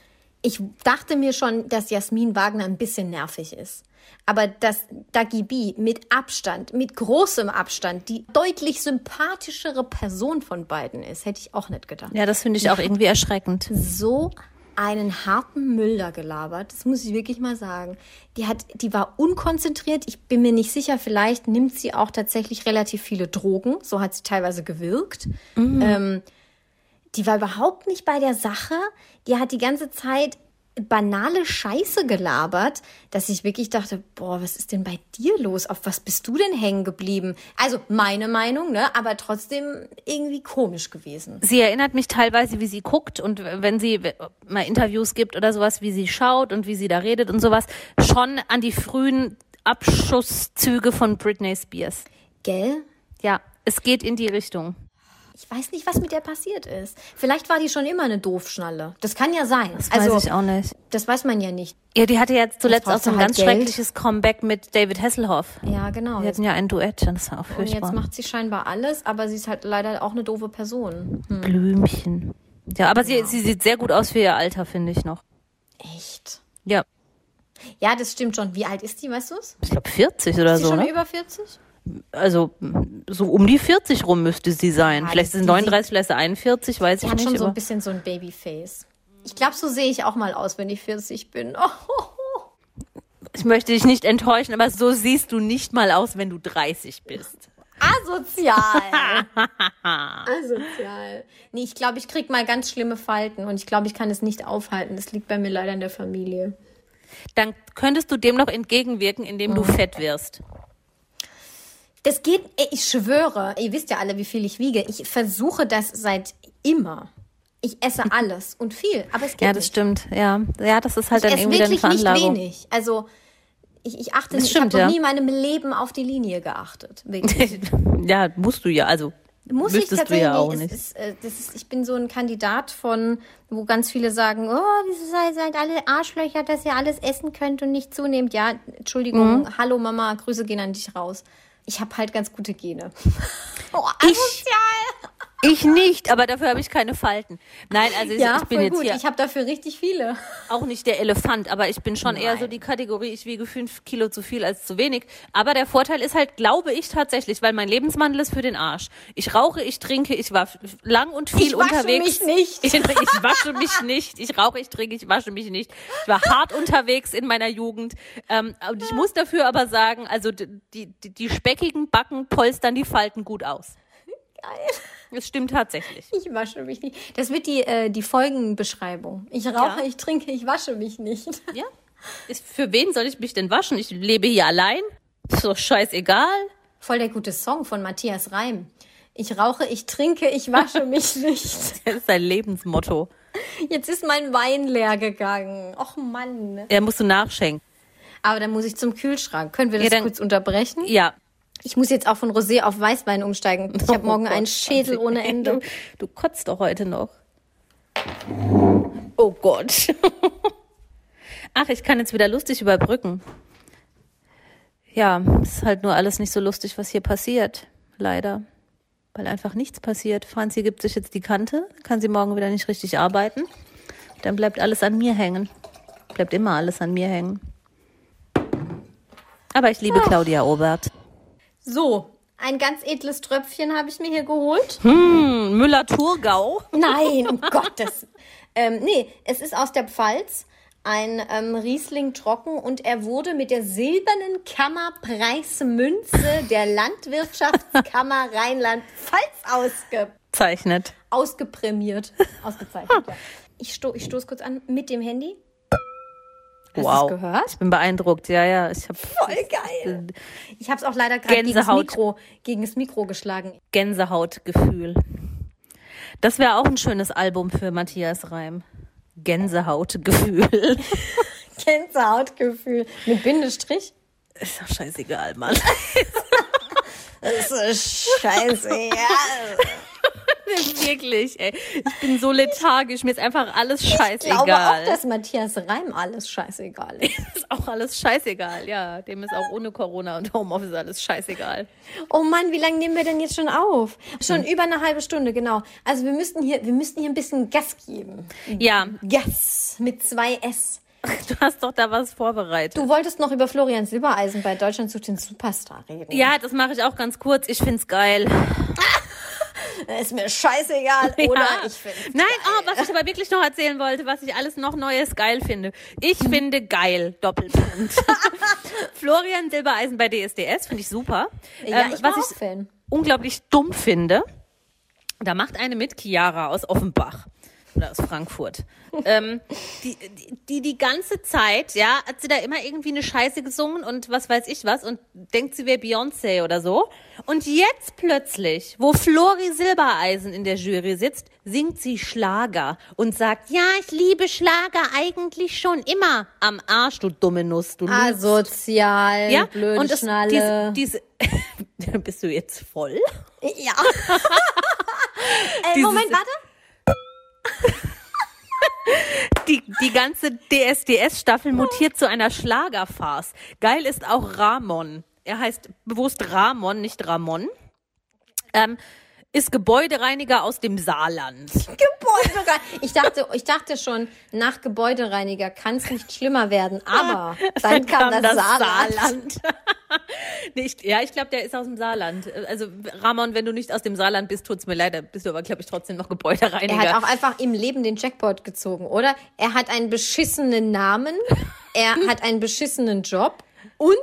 ich dachte mir schon, dass Jasmin Wagner ein bisschen nervig ist. Aber dass Dagi B mit Abstand, mit großem Abstand, die deutlich sympathischere Person von beiden ist, hätte ich auch nicht gedacht. Ja, das finde ich auch irgendwie erschreckend. So einen harten Müll da gelabert, das muss ich wirklich mal sagen. Die hat, die war unkonzentriert. Ich bin mir nicht sicher, vielleicht nimmt sie auch tatsächlich relativ viele Drogen. So hat sie teilweise gewirkt. Ähm, die war überhaupt nicht bei der Sache. Die hat die ganze Zeit banale Scheiße gelabert, dass ich wirklich dachte, boah, was ist denn bei dir los? Auf was bist du denn hängen geblieben? Also meine Meinung, ne? Aber trotzdem irgendwie komisch gewesen. Sie erinnert mich teilweise, wie sie guckt und wenn sie mal Interviews gibt oder sowas, wie sie schaut und wie sie da redet und sowas, schon an die frühen Abschusszüge von Britney Spears. Gell? Ja, es geht in die Richtung. Ich weiß nicht, was mit der passiert ist. Vielleicht war die schon immer eine Doofschnalle. Das kann ja sein. Das also, weiß ich auch nicht. das weiß man ja nicht. Ja, die hatte jetzt zuletzt auch so ein halt ganz Geld. schreckliches Comeback mit David Hasselhoff. Ja, genau. Die hatten ja ein Duett, das war auch und jetzt furchtbar. macht sie scheinbar alles, aber sie ist halt leider auch eine doofe Person. Hm. Blümchen. Ja, aber sie, sie sieht sehr gut aus für ihr Alter, finde ich noch. Echt? Ja, Ja, das stimmt schon. Wie alt ist die, weißt du es? ich glaube 40 oder Ist so, schon ne? über 40? Also so um die 40 rum müsste sie sein. Ja, vielleicht sie die 39, vielleicht ist sie 41, weiß Sie ich hat nicht. schon so ein bisschen so ein Babyface. Ich glaube, so sehe ich auch mal aus, wenn ich 40 bin. Oh, [laughs] Ich möchte dich nicht enttäuschen, aber so siehst du nicht mal aus, wenn du 30 bist. Asozial. [laughs] Asozial. Nee, ich glaube, ich krieg mal ganz schlimme Falten und ich glaube, ich kann es nicht aufhalten. Das liegt bei mir leider in der Familie. Dann könntest du dem noch entgegenwirken, indem du fett wirst. Das geht, ich schwöre, ihr wisst ja alle, wie viel ich wiege. Ich versuche das seit immer. Ich esse alles und viel, aber es geht Ja, das nicht. stimmt. Ja, ja, das ist halt Ich dann irgendwie wirklich nicht Veranlagung. wenig. Also ich, ich achte Das nicht, stimmt, ich habe ja. noch nie in meinem Leben auf die Linie geachtet. [laughs] Ja, musst du ja. Also Muss ich müsstest du tatsächlich ja auch nicht. Ist, äh, das ist, ich bin so ein Kandidat von, wo ganz viele sagen, oh, diese seid, seid alle Arschlöcher, dass ihr alles essen könnt und nicht zunehmt. Ja, Entschuldigung, Mhm. hallo Mama, Grüße gehen an dich raus. Ich habe halt ganz gute Gene. [laughs] oh, asozial. Ich nicht, aber dafür habe ich keine Falten. Nein, also ich, Ja, ich bin voll jetzt gut. hier Ich habe dafür richtig viele. auch nicht der Elefant, aber ich bin schon eher so Nein. die Kategorie, ich wiege fünf Kilo zu viel als zu wenig. Aber der Vorteil ist halt, glaube ich tatsächlich, weil mein Lebenswandel ist für den Arsch. Ich rauche, ich trinke, ich war lang und viel Ich wasche unterwegs. mich nicht. Ich, [laughs] ich wasche mich nicht. Ich rauche, ich trinke, ich wasche mich nicht. Ich war hart unterwegs in meiner Jugend. Ähm, und ich muss dafür aber sagen, also die, die, die speckigen Backen polstern die Falten gut aus. Geil. Das stimmt tatsächlich. Ich wasche mich nicht. Das wird die, äh, die Folgenbeschreibung. Ich rauche, Ja. ich trinke, ich wasche mich nicht. Ja. Ist, für wen soll ich mich denn waschen? Ich lebe hier allein. Ist doch scheißegal. Voll der gute Song von Matthias Reim. Ich rauche, ich trinke, ich wasche [laughs] mich nicht. Das ist sein Lebensmotto. Jetzt ist mein Wein leer gegangen. Och Mann. Er musst du nachschenken. Aber dann muss ich zum Kühlschrank. Können wir das Ja, dann- kurz unterbrechen? Ja. Ich muss jetzt auch von Rosé auf Weißwein umsteigen. Ich habe morgen Oh Gott, einen Schädel ohne Ende. Du, du kotzt doch heute noch. Oh Gott. [laughs] Ach, ich kann jetzt wieder lustig überbrücken. Ja, es ist halt nur alles nicht so lustig, was hier passiert. Leider. Weil einfach nichts passiert. Franzi gibt sich jetzt die Kante, kann sie morgen wieder nicht richtig arbeiten. Dann bleibt alles an mir hängen. Bleibt immer alles an mir hängen. Aber ich liebe Claudia Obert. So, ein ganz edles Tröpfchen habe ich mir hier geholt. Hm, Müller-Thurgau. Nein, um [laughs] Gottes. Ähm, nee, es ist aus der Pfalz. Ein ähm, Riesling trocken und er wurde mit der silbernen Kammerpreismünze der Landwirtschaftskammer [laughs] Rheinland-Pfalz ausge Zeichnet. ausgeprämiert. Ausgezeichnet, ja. Ich, sto ich stoße kurz an mit dem Handy. Hast wow. gehört? Ich bin beeindruckt. Ja, ja. Ich habe Voll geil. Ich habe es auch leider gerade gegen das, Gänsehaut. Mikro, gegen das Mikro geschlagen. Gänsehautgefühl. Das wäre auch ein schönes Album für Matthias Reim. Gänsehautgefühl. [laughs] Gänsehautgefühl. Mit Bindestrich. Ist doch scheißegal, Mann. [laughs] Das ist scheiße, ja. [laughs] Wirklich, ey. Ich bin so lethargisch. Mir ist einfach alles Ich glaube auch, scheißegal. dass Matthias Reim alles scheißegal ist. [laughs] ist auch alles scheißegal. Ja, dem ist auch ohne Corona und Homeoffice alles scheißegal. Oh Mann, wie lange nehmen wir denn jetzt schon auf? Schon über eine halbe Stunde, genau. Also wir müssten hier, wir müssten hier ein bisschen Gas geben. Ja, Gas mit zwei S. [laughs] du hast doch da was vorbereitet. Du wolltest noch über Florian Silbereisen bei Deutschland sucht den Superstar reden. Ja, das mache ich auch ganz kurz. Ich find's geil. [laughs] Ist mir scheißegal, [laughs] oder? Ja. Ich finde. Nein, oh, was ich aber wirklich noch erzählen wollte, was ich alles noch Neues geil finde. Ich Mhm. finde geil, Doppelpunkt. Florian Silbereisen bei DSDS finde ich super. Ja, Ähm, ich was auch ich Fan. unglaublich dumm finde, da macht eine mit Chiara aus Offenbach oder aus Frankfurt. ähm, die, die, die ganze Zeit, ja, hat sie da immer irgendwie eine Scheiße gesungen und was weiß ich was und denkt, sie wäre Beyoncé oder so. Und jetzt plötzlich, wo Flori Silbereisen in der Jury sitzt, singt sie Schlager und sagt, ja, ich liebe Schlager eigentlich schon immer. Am Arsch, du dumme Nuss, du Nuss. Asozial, Ja, blöde und Schnalle. diese, diese [laughs] bist du jetzt voll? ja. [laughs] äh, Moment, warte. [laughs] Die, die ganze DSDS-Staffel mutiert zu einer Schlagerfarce. Geil ist auch Ramon. Er heißt bewusst Ramon, nicht Ramon. Ähm, ist Gebäudereiniger aus dem Saarland. Gebäudereiniger. Ich dachte, ich dachte schon, nach Gebäudereiniger kann es nicht schlimmer werden, [laughs] aber dann kam, das, Saarland. [laughs] nee, ich, ja, ich glaube, der ist aus dem Saarland. Also Ramon, wenn du nicht aus dem Saarland bist, tut's mir leid, da bist du aber, glaube ich, trotzdem noch Er Gebäudereiniger. hat auch einfach im Leben den Jackpot gezogen, oder? Er hat einen beschissenen Namen, er [laughs] hat einen beschissenen Job und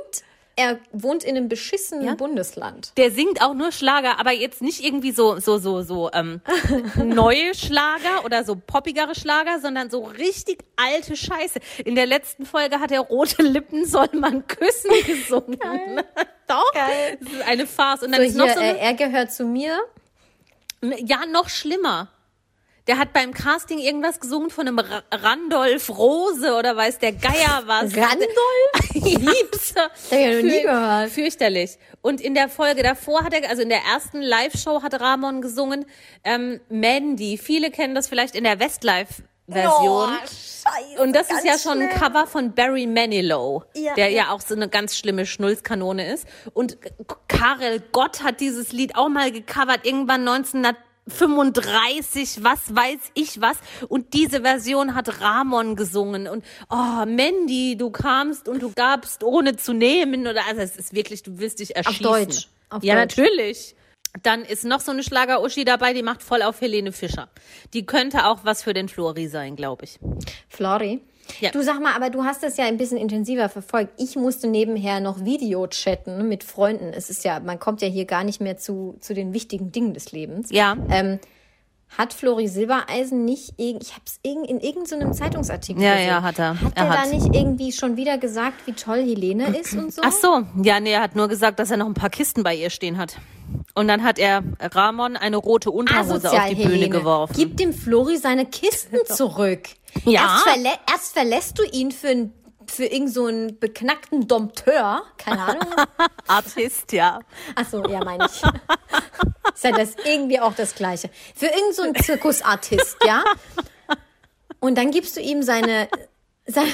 er wohnt in einem beschissenen Bundesland. Der singt auch nur Schlager, aber jetzt nicht irgendwie so so so so ähm, [laughs] neue Schlager oder so poppigere Schlager, sondern so richtig alte Scheiße. In der letzten Folge hat er rote Lippen soll man küssen [laughs] gesungen. [laughs] Doch, Geil. das ist eine Farce. Und dann So ist noch hier, so äh, eine, er gehört zu mir. ja noch schlimmer. Der hat beim Casting irgendwas gesungen von einem Ra Randolph Rose oder weiß der Geier [laughs] was. Randolph? [laughs] Lieb's. [laughs] hab ich ja noch nie gehört. Fürchterlich. Und in der Folge davor hat er, also in der ersten Live-Show hat Ramon gesungen, ähm, Mandy. Viele kennen das vielleicht in der Westlife-Version. Oh, scheiße, Und das ist ja schon ein. Cover von Barry Manilow, Ja, der ja. ja. auch so eine ganz schlimme Schnulzkanone ist. Und Karel Gott hat dieses Lied auch mal gecovert, irgendwann 35, was weiß ich was. Und diese Version hat Ramon gesungen. Und oh, Mandy, du kamst und du gabst ohne zu nehmen. Oder also es ist wirklich, du willst dich erschießen. Deutsch. Auf ja, Deutsch. natürlich. Dann ist noch so eine Schlager-Uschi dabei, die macht voll auf Helene Fischer. Die könnte auch was für den Flori sein, glaube ich. Flori. Ja. Du sag mal, aber du hast das ja ein bisschen intensiver verfolgt. Ich musste nebenher noch Video chatten mit Freunden. Es ist ja, man kommt ja hier gar nicht mehr zu, zu den wichtigen Dingen des Lebens. Ja. Ähm, hat Flori Silbereisen nicht, ich habe es in irgendeinem Zeitungsartikel Ja, gesehen. ja, hat er. Hat Er er, hat. da nicht irgendwie schon wieder gesagt, wie toll Helene ist und so? Ach so, ja, nee, er hat nur gesagt, dass er noch ein paar Kisten bei ihr stehen hat. Und dann hat er Ramon eine rote Unterhose auf die Bühne Helene. geworfen. Gib dem Flori seine Kisten [laughs] zurück. Ja. Erst, verlä erst verlässt du ihn für, ein- für irgend so einen beknackten Dompteur. Keine Ahnung. [laughs] Artist, ja. Ach so, ja, meine ich. Ist ja das irgendwie auch das Gleiche. Für irgend so einen Zirkusartist, ja? Und dann gibst du ihm seine, seine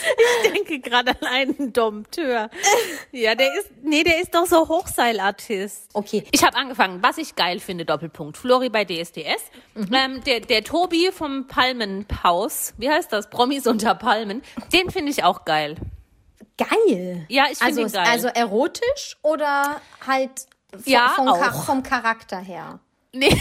[laughs] Ich denke gerade an einen Dompteur. Ja, der ist, nee, der ist doch so Hochseilartist. Okay. Ich habe angefangen, was ich geil finde, Doppelpunkt. Flori bei DSDS. Ähm, der, der Tobi vom Palmenhaus, wie heißt das? Promis unter Palmen. Den finde ich auch geil. geil. Ja, ich finde also, ihn geil. Also erotisch oder halt vom, Ja, vom, auch. vom Charakter her? Nee.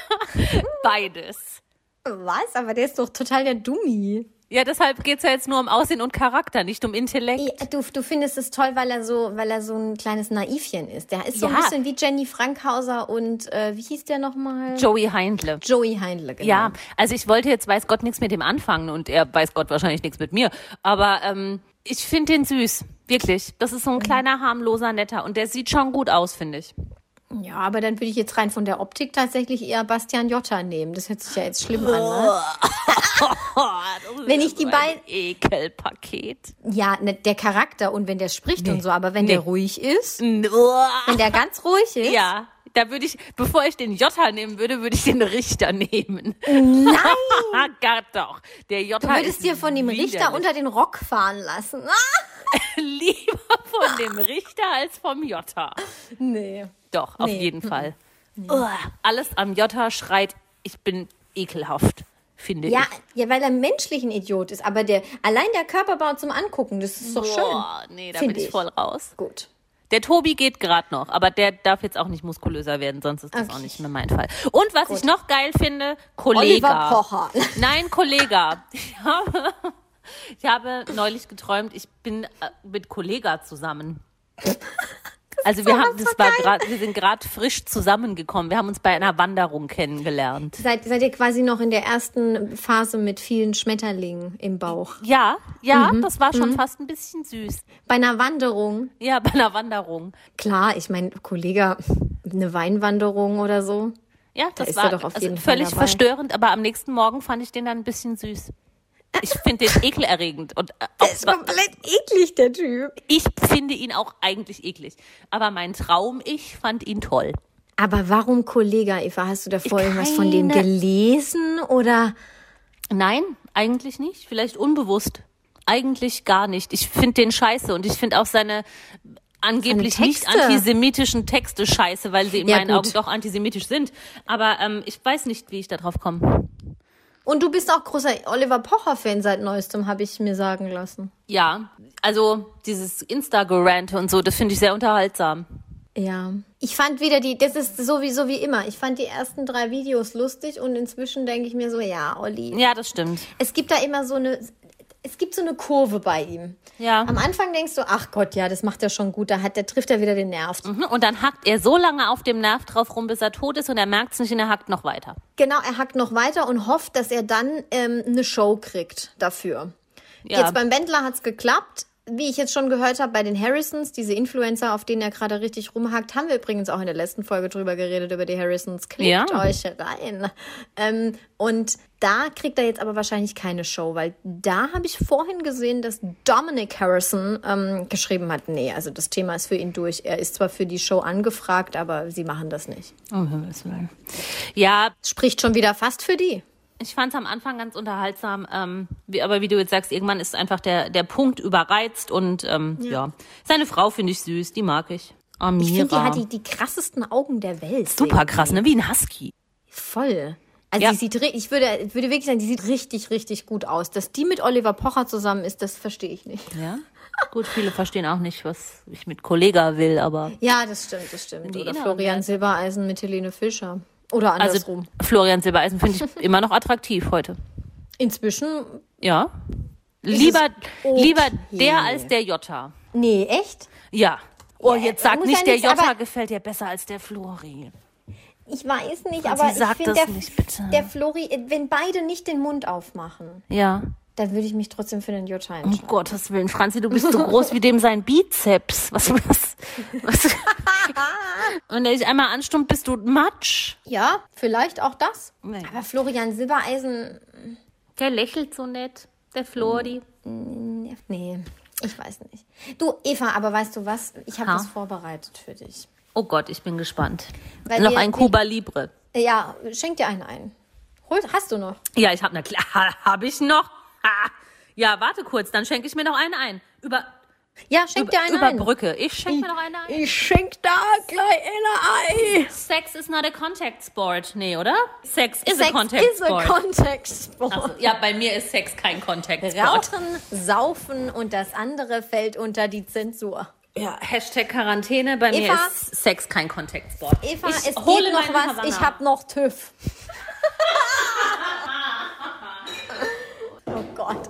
[laughs] Beides. Was? Aber der ist doch total der Dummi. Ja, deshalb geht's ja jetzt nur um Aussehen und Charakter, nicht um Intellekt. Ja, Du, du findest es toll, weil er so, weil er so ein kleines Naivchen ist. Der ist so ein Ja. bisschen wie Jenny Frankhauser und äh, wie hieß der nochmal? Joey Heindle. Joey Heindle, genau. Ja, also ich wollte jetzt weiß Gott nichts mit dem anfangen und er weiß Gott wahrscheinlich nichts mit mir. Aber ähm, ich finde den süß, wirklich. Das ist so ein kleiner, harmloser, netter und der sieht schon gut aus, finde ich. Ja, aber dann würde ich jetzt rein von der Optik tatsächlich eher Bastian Jotta nehmen. Das hört sich ja jetzt schlimm an, ne? [laughs] Wenn ich die beiden- Ekelpaket. Ja, ne, der Charakter und wenn der spricht und so, aber wenn der ruhig ist, wenn der ganz ruhig [laughs] ist, Ja, da würde ich, bevor ich den Jota nehmen würde, würde ich den Richter nehmen. nein, [laughs] Gar doch. Der Jota du würdest dir von dem Richter widerlich. unter den Rock fahren lassen. Lieber von dem Richter als vom Jota. Nee. Doch, auf Nee. jeden Fall. Uah, alles am Jota schreit, ich bin ekelhaft, finde Ja, ich. ja, weil er menschlich ein Idiot ist, aber der allein der Körperbau zum Angucken, das ist doch schön. Boah, nee, da bin ich ich. voll raus. Gut. Der Tobi geht gerade noch, aber der darf jetzt auch nicht muskulöser werden, sonst ist das Okay. auch nicht mehr mein Fall. Und was ich noch geil finde, Kollega. Oliver Pocher. [laughs] Nein, Kollega. Ich habe, ich habe neulich geträumt, ich bin äh, mit Kollega zusammen. [laughs] Also wir haben, das war grad, wir sind gerade frisch zusammengekommen. Wir haben uns bei einer Wanderung kennengelernt. Seid, seid ihr quasi noch in der ersten Phase mit vielen Schmetterlingen im Bauch? Ja, ja, Mhm. das war schon fast ein bisschen süß. Bei einer Wanderung? Ja, bei einer Wanderung. Klar, ich meine, Kollege, eine Weinwanderung oder so. Ja, das er war doch auf also jeden Fall völlig dabei. verstörend, aber am nächsten Morgen fand ich den dann ein bisschen süß. Ich finde den ekelerregend und äh, auch, komplett eklig, der Typ. ich finde ihn auch eigentlich eklig. Aber mein Traum-Ich fand ihn toll. Aber warum Kollege, Eva? Hast du davor irgendwas von dem gelesen oder? Nein, eigentlich nicht. Vielleicht unbewusst. Eigentlich gar nicht. Ich finde den scheiße und ich finde auch seine angeblich Seine nicht antisemitischen Texte scheiße, weil sie in Ja, meinen gut. Augen doch antisemitisch sind. Aber ähm, ich weiß nicht, wie ich da drauf komme. Und du bist auch großer Oliver Pocher-Fan seit neuestem, habe ich mir sagen lassen. Ja, also dieses Instagram und so, das finde ich sehr unterhaltsam. Ja. Ich fand wieder die, das ist so wie, so wie immer. Ich fand die ersten drei Videos lustig und inzwischen denke ich mir so, ja, Olli. Ja, das stimmt. Es gibt da immer so eine, es gibt so eine Kurve bei ihm. Ja. Am Anfang denkst du, ach Gott, ja, das macht er schon gut, da hat, der trifft er wieder den Nerv. Mhm, Und dann hackt er so lange auf dem Nerv drauf rum, bis er tot ist und er merkt es nicht und er hackt noch weiter. Genau, er hackt noch weiter und hofft, dass er dann ähm, eine Show kriegt dafür. Ja. Jetzt beim Wendler hat's geklappt. Wie ich jetzt schon gehört habe, bei den Harrisons, diese Influencer, auf denen er gerade richtig rumhackt, haben wir übrigens auch in der letzten Folge drüber geredet, über die Harrisons. Klickt Ja. euch rein. Ähm, und da kriegt er jetzt aber wahrscheinlich keine Show, weil da habe ich vorhin gesehen, dass Dominic Harrison ähm, geschrieben hat, nee, also das Thema ist für ihn durch. Er ist zwar für die Show angefragt, aber sie machen das nicht. Oh, Himmels Willen. Ja, Spricht schon wieder fast für die. Ich fand es am Anfang ganz unterhaltsam, ähm, wie, aber wie du jetzt sagst, irgendwann ist einfach der, der Punkt überreizt und ähm, ja. Seine Frau finde ich süß, die mag ich. Ich finde, die Amira. hat die, die krassesten Augen der Welt. Super irgendwie. krass, ne? Wie ein Husky. Voll. Also Ja. die sieht, ich würde, würde wirklich sagen, die sieht richtig, richtig gut aus. Dass die mit Oliver Pocher zusammen ist, das verstehe ich nicht. Ja. Gut, viele verstehen auch nicht, was ich mit Kollega will, aber. Ja, das stimmt, das stimmt. Die Oder Florian. Silbereisen mit Helene Fischer. Oder Also andersrum. Florian Silbereisen finde ich [laughs] immer noch attraktiv heute. Inzwischen, Ja. Lieber, okay. lieber der als der Jota. nee, echt? Ja. Oh, jetzt sag nicht, der nix, Jota gefällt dir besser als der Flori. Ich weiß nicht, aber ich sag finde, der, nicht, bitte. der Flori, wenn beide nicht den Mund aufmachen, Ja. Dann würde ich mich trotzdem für den Um entscheiden. Gottes Willen, Franzi, du bist so groß wie dem sein Bizeps. Was, was, was? [laughs] Und der dich einmal anstummt, bist du Matsch. Ja, vielleicht auch das. Nee. Aber Florian Silbereisen, Der lächelt so nett, der Flori. nee, ich weiß nicht. Du, Eva, aber weißt du was? Ich habe Ha? was vorbereitet für dich. Oh Gott, ich bin gespannt. Weil noch wir- ein Cuba Libre. Ja, schenk dir einen ein. Hol, hast du noch? Ja, ich habe na klar, [laughs] habe ich noch. [laughs] Ja, warte kurz, dann schenke ich mir noch einen ein. Über, Ja, schenk dir einen über ein. Brücke. Ich schenke mir noch einen ein. Ich schenk da gleich eine ein. Sex is not a contact sport. Nee, oder? Sex is Sex a contact is a sport. contact sport. So, ja, bei mir ist Sex kein Contact Sport. Rauchen, saufen und das andere fällt unter die Zensur. Ja, Hashtag Quarantäne. Bei mir Eva- ist Sex kein Contact Sport. Eva, ich es hole geht noch was. Havanna. Ich hab noch TÜV. [laughs] oh Gott.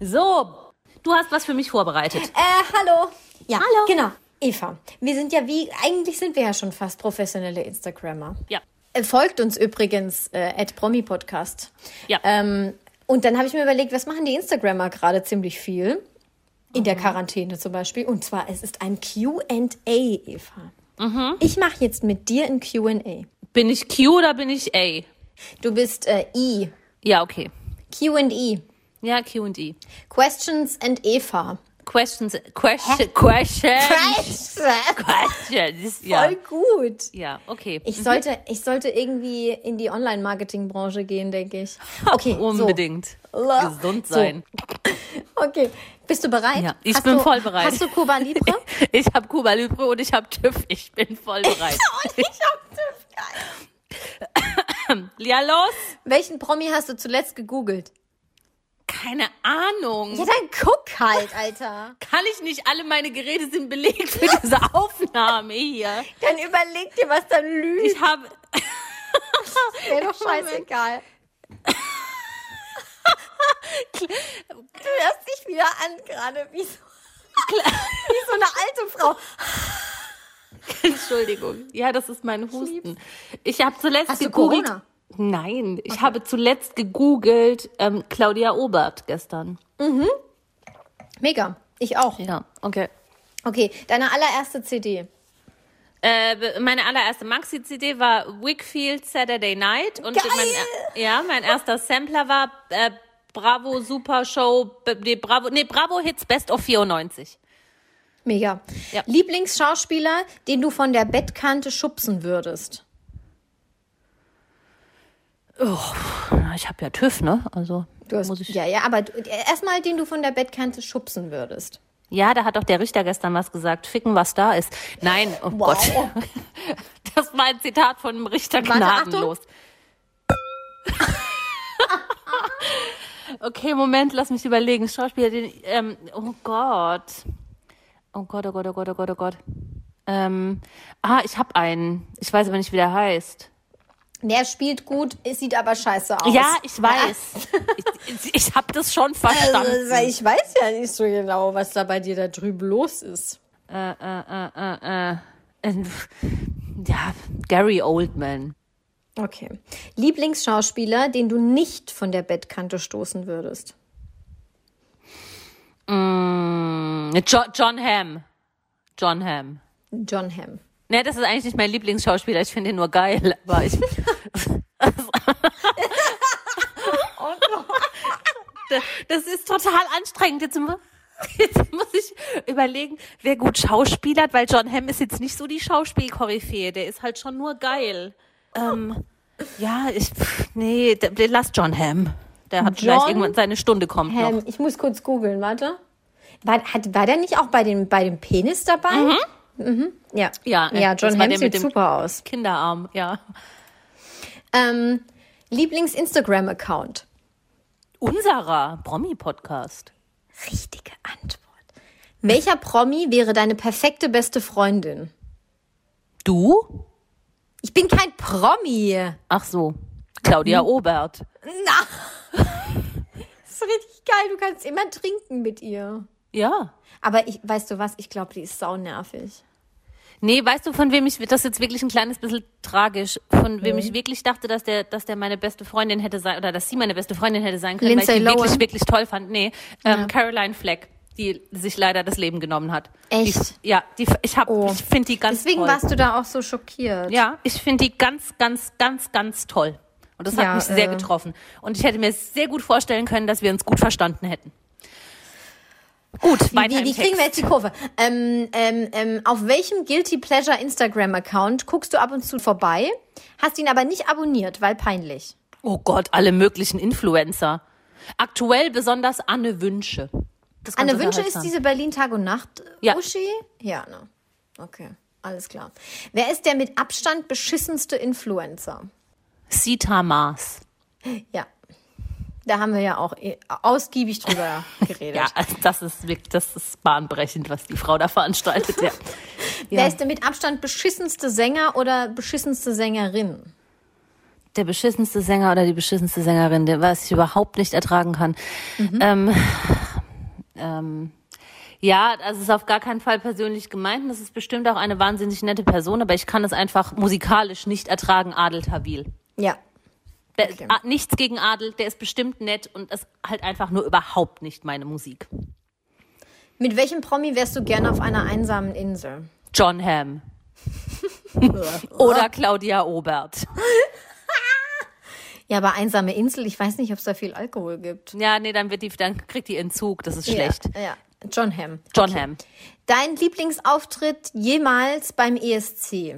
So, du hast was für mich vorbereitet. Äh, hallo. Ja, Hallo. genau. Eva, wir sind ja wie, eigentlich sind wir ja schon fast professionelle Instagrammer. Ja. Äh, Folgt uns übrigens äh, at Promi Podcast. Ja. Ähm, und dann habe ich mir überlegt, was machen die Instagrammer gerade ziemlich viel? In Mhm. der Quarantäne zum Beispiel. Und zwar, es ist ein QA, Eva. Mhm. Ich mache jetzt mit dir ein QA. Bin ich Q oder bin ich A? Du bist äh, I. Ja, okay. QE. Ja, Q und E. Questions and Eva. Questions, question, question, Voll questions. Ja, gut. ja, okay. Ich sollte, ich sollte irgendwie in die Online-Marketing-Branche gehen, denke ich. [laughs] Okay, Unbedingt. So. Gesund sein. So. [laughs] Okay, bist du bereit? Ja, ich hast bin du, voll bereit. Hast du Cuba Libre? [laughs] Ich habe Cuba Libre und ich habe TÜV. Ich bin voll bereit. Und ich hab TÜV, geil. ja, los. Welchen Promi hast du zuletzt gegoogelt? Keine Ahnung. Ja, dann guck halt, Alter. Kann ich nicht, alle meine Geräte sind belegt für diese Aufnahme hier. Dann überleg dir, was da lügt. Ich habe, [laughs] Mir doch scheißegal. du hörst dich wieder an, gerade wie so, wie so eine alte Frau. Entschuldigung. Ja, das ist mein Husten. Ich habe zuletzt Hast du. Corona? Nein, ich habe zuletzt gegoogelt ähm, Claudia Obert gestern. Mega. Ich auch. Ja, okay. Okay, deine allererste CD. Äh, meine allererste Maxi-CD war Wickfield Saturday Night. Und Geil! Mein, ja, mein erster Sampler war äh, Bravo Super Show, nee, Bravo, nee, Bravo Hits Best of 94. Mega. Ja. Lieblingsschauspieler, den du von der Bettkante schubsen würdest. Ich habe ja TÜV, ne? Also hast, muss ich. ja, ja, aber erstmal, den du von der Bettkante schubsen würdest. Ja, da hat doch der Richter gestern was gesagt. Ficken, was da ist. Nein, oh Wow. Gott. [laughs] Das war ein Zitat von dem Richter gnadenlos. [laughs] okay, Moment, lass mich überlegen. Schauspieler, den, ähm, oh Gott. Oh Gott, oh Gott, oh Gott, oh Gott, oh Gott. Ähm, ah, ich habe einen. Ich weiß aber nicht, wie der heißt. Der spielt gut, es sieht aber scheiße aus. Ja, ich weiß. ich ich habe das schon [laughs] verstanden. Also, ich weiß ja nicht so genau, was da bei dir da drüben los ist. äh, äh, äh, äh, äh, ja, Gary Oldman. Okay. Lieblingsschauspieler, den du nicht von der Bettkante stoßen würdest. Mm, John, John Hamm. John Hamm. John Hamm. Ne, das ist eigentlich nicht mein Lieblingsschauspieler. Ich finde ihn nur geil, aber ich. [laughs] [laughs] Das- das ist total anstrengend. Jetzt, [laughs] jetzt muss ich überlegen, wer gut schauspielert, weil John Hamm ist jetzt nicht so die Schauspielkoryphäe. Der ist halt schon nur geil. Ähm, ja, ich, nee, lass John Hamm. Der hat vielleicht John irgendwann seine Stunde kommt noch. Hamm. Ich muss kurz googeln, warte. War, hat, war der nicht auch bei dem, bei dem Penis dabei? Mhm. Ja. Ja, ja das John Hamm sieht super aus. Kinderarm, ja. Ähm, Lieblings-Instagram-Account. Unserer Promi-Podcast. Richtige Antwort. Welcher Promi wäre deine perfekte beste Freundin? Du? Ich bin kein Promi. Ach so. Claudia Obert. [laughs] Das ist richtig geil. Du kannst immer trinken mit ihr. Ja. Aber ich, weißt du was? Ich glaube, die ist saunervig. Nee, weißt du, von wem ich, das ist jetzt wirklich ein kleines bisschen tragisch, von wem ich wirklich dachte, dass der, dass der meine beste Freundin hätte sein, oder dass sie meine beste Freundin hätte sein können, Lindsay weil ich die Lohan? wirklich, wirklich toll fand. Nee, ähm, Caroline Fleck, die sich leider das Leben genommen hat. Echt? Die, ja, die, ich hab, Oh. ich finde die ganz Deswegen toll. warst du da auch so schockiert. Ja, ich finde die ganz, ganz, ganz, ganz toll. Und das hat Ja, mich sehr äh, getroffen. Und ich hätte mir sehr gut vorstellen können, dass wir uns gut verstanden hätten. Gut, Wie, wie, wie kriegen wir jetzt die Kurve? Ähm, ähm, ähm, auf welchem Guilty Pleasure Instagram-Account guckst du ab und zu vorbei, hast ihn aber nicht abonniert, weil peinlich? Oh Gott, alle möglichen Influencer. Aktuell besonders Anne Wünsche. Das Anne Wünsche ist diese Berlin Tag und Nacht Ja. Uschi? Ja, ne. Okay, alles klar. Wer ist der mit Abstand beschissenste Influencer? Sita Maas. Ja. Da haben wir ja auch eh ausgiebig drüber [laughs] geredet. Ja, also das ist wirklich, das ist bahnbrechend, was die Frau da veranstaltet. Ja. [laughs] Wer ist der mit Abstand beschissenste Sänger oder beschissenste Sängerin? Der beschissenste Sänger oder die beschissenste Sängerin, der was ich überhaupt nicht ertragen kann. Ähm, ähm, ja, das ist auf gar keinen Fall persönlich gemeint. und Das ist bestimmt auch eine wahnsinnig nette Person, aber ich kann es einfach musikalisch nicht ertragen, Adel Tawil. Ja. Der, Okay. a- Nichts gegen Adel, der ist bestimmt nett und ist halt einfach nur überhaupt nicht meine Musik. Mit welchem Promi wärst du gerne auf einer einsamen Insel? John Hamm. Oder Claudia Obert. Ja, aber einsame Insel, ich weiß nicht, ob es da viel Alkohol gibt. Ja, nee, dann wird die, dann kriegt die Entzug, das ist schlecht. Ja, ja. John Hamm. John Hamm. Dein Lieblingsauftritt jemals beim ESC?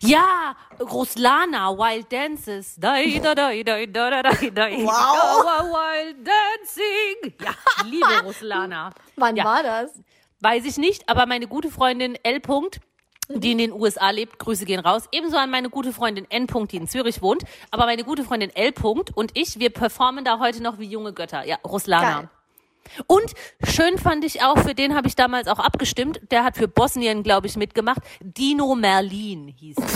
Ja, Ruslana, Wild Dances. Dai, da, dai, dai, da, da, dai, dai. Wow. Wild Dancing. Ja, ich liebe [laughs] Ruslana. Wann ja, war das? Weiß ich nicht, aber meine gute Freundin L. Punkt, die in den USA lebt, Grüße gehen raus. Ebenso an meine gute Freundin N. Punkt, die in Zürich wohnt. Aber meine gute Freundin L. Punkt und ich, wir performen da heute noch wie junge Götter. Ja, Ruslana. Geil. Und schön fand ich auch, für den habe ich damals auch abgestimmt, der hat für Bosnien, glaube ich, mitgemacht. Dino Merlin hieß er.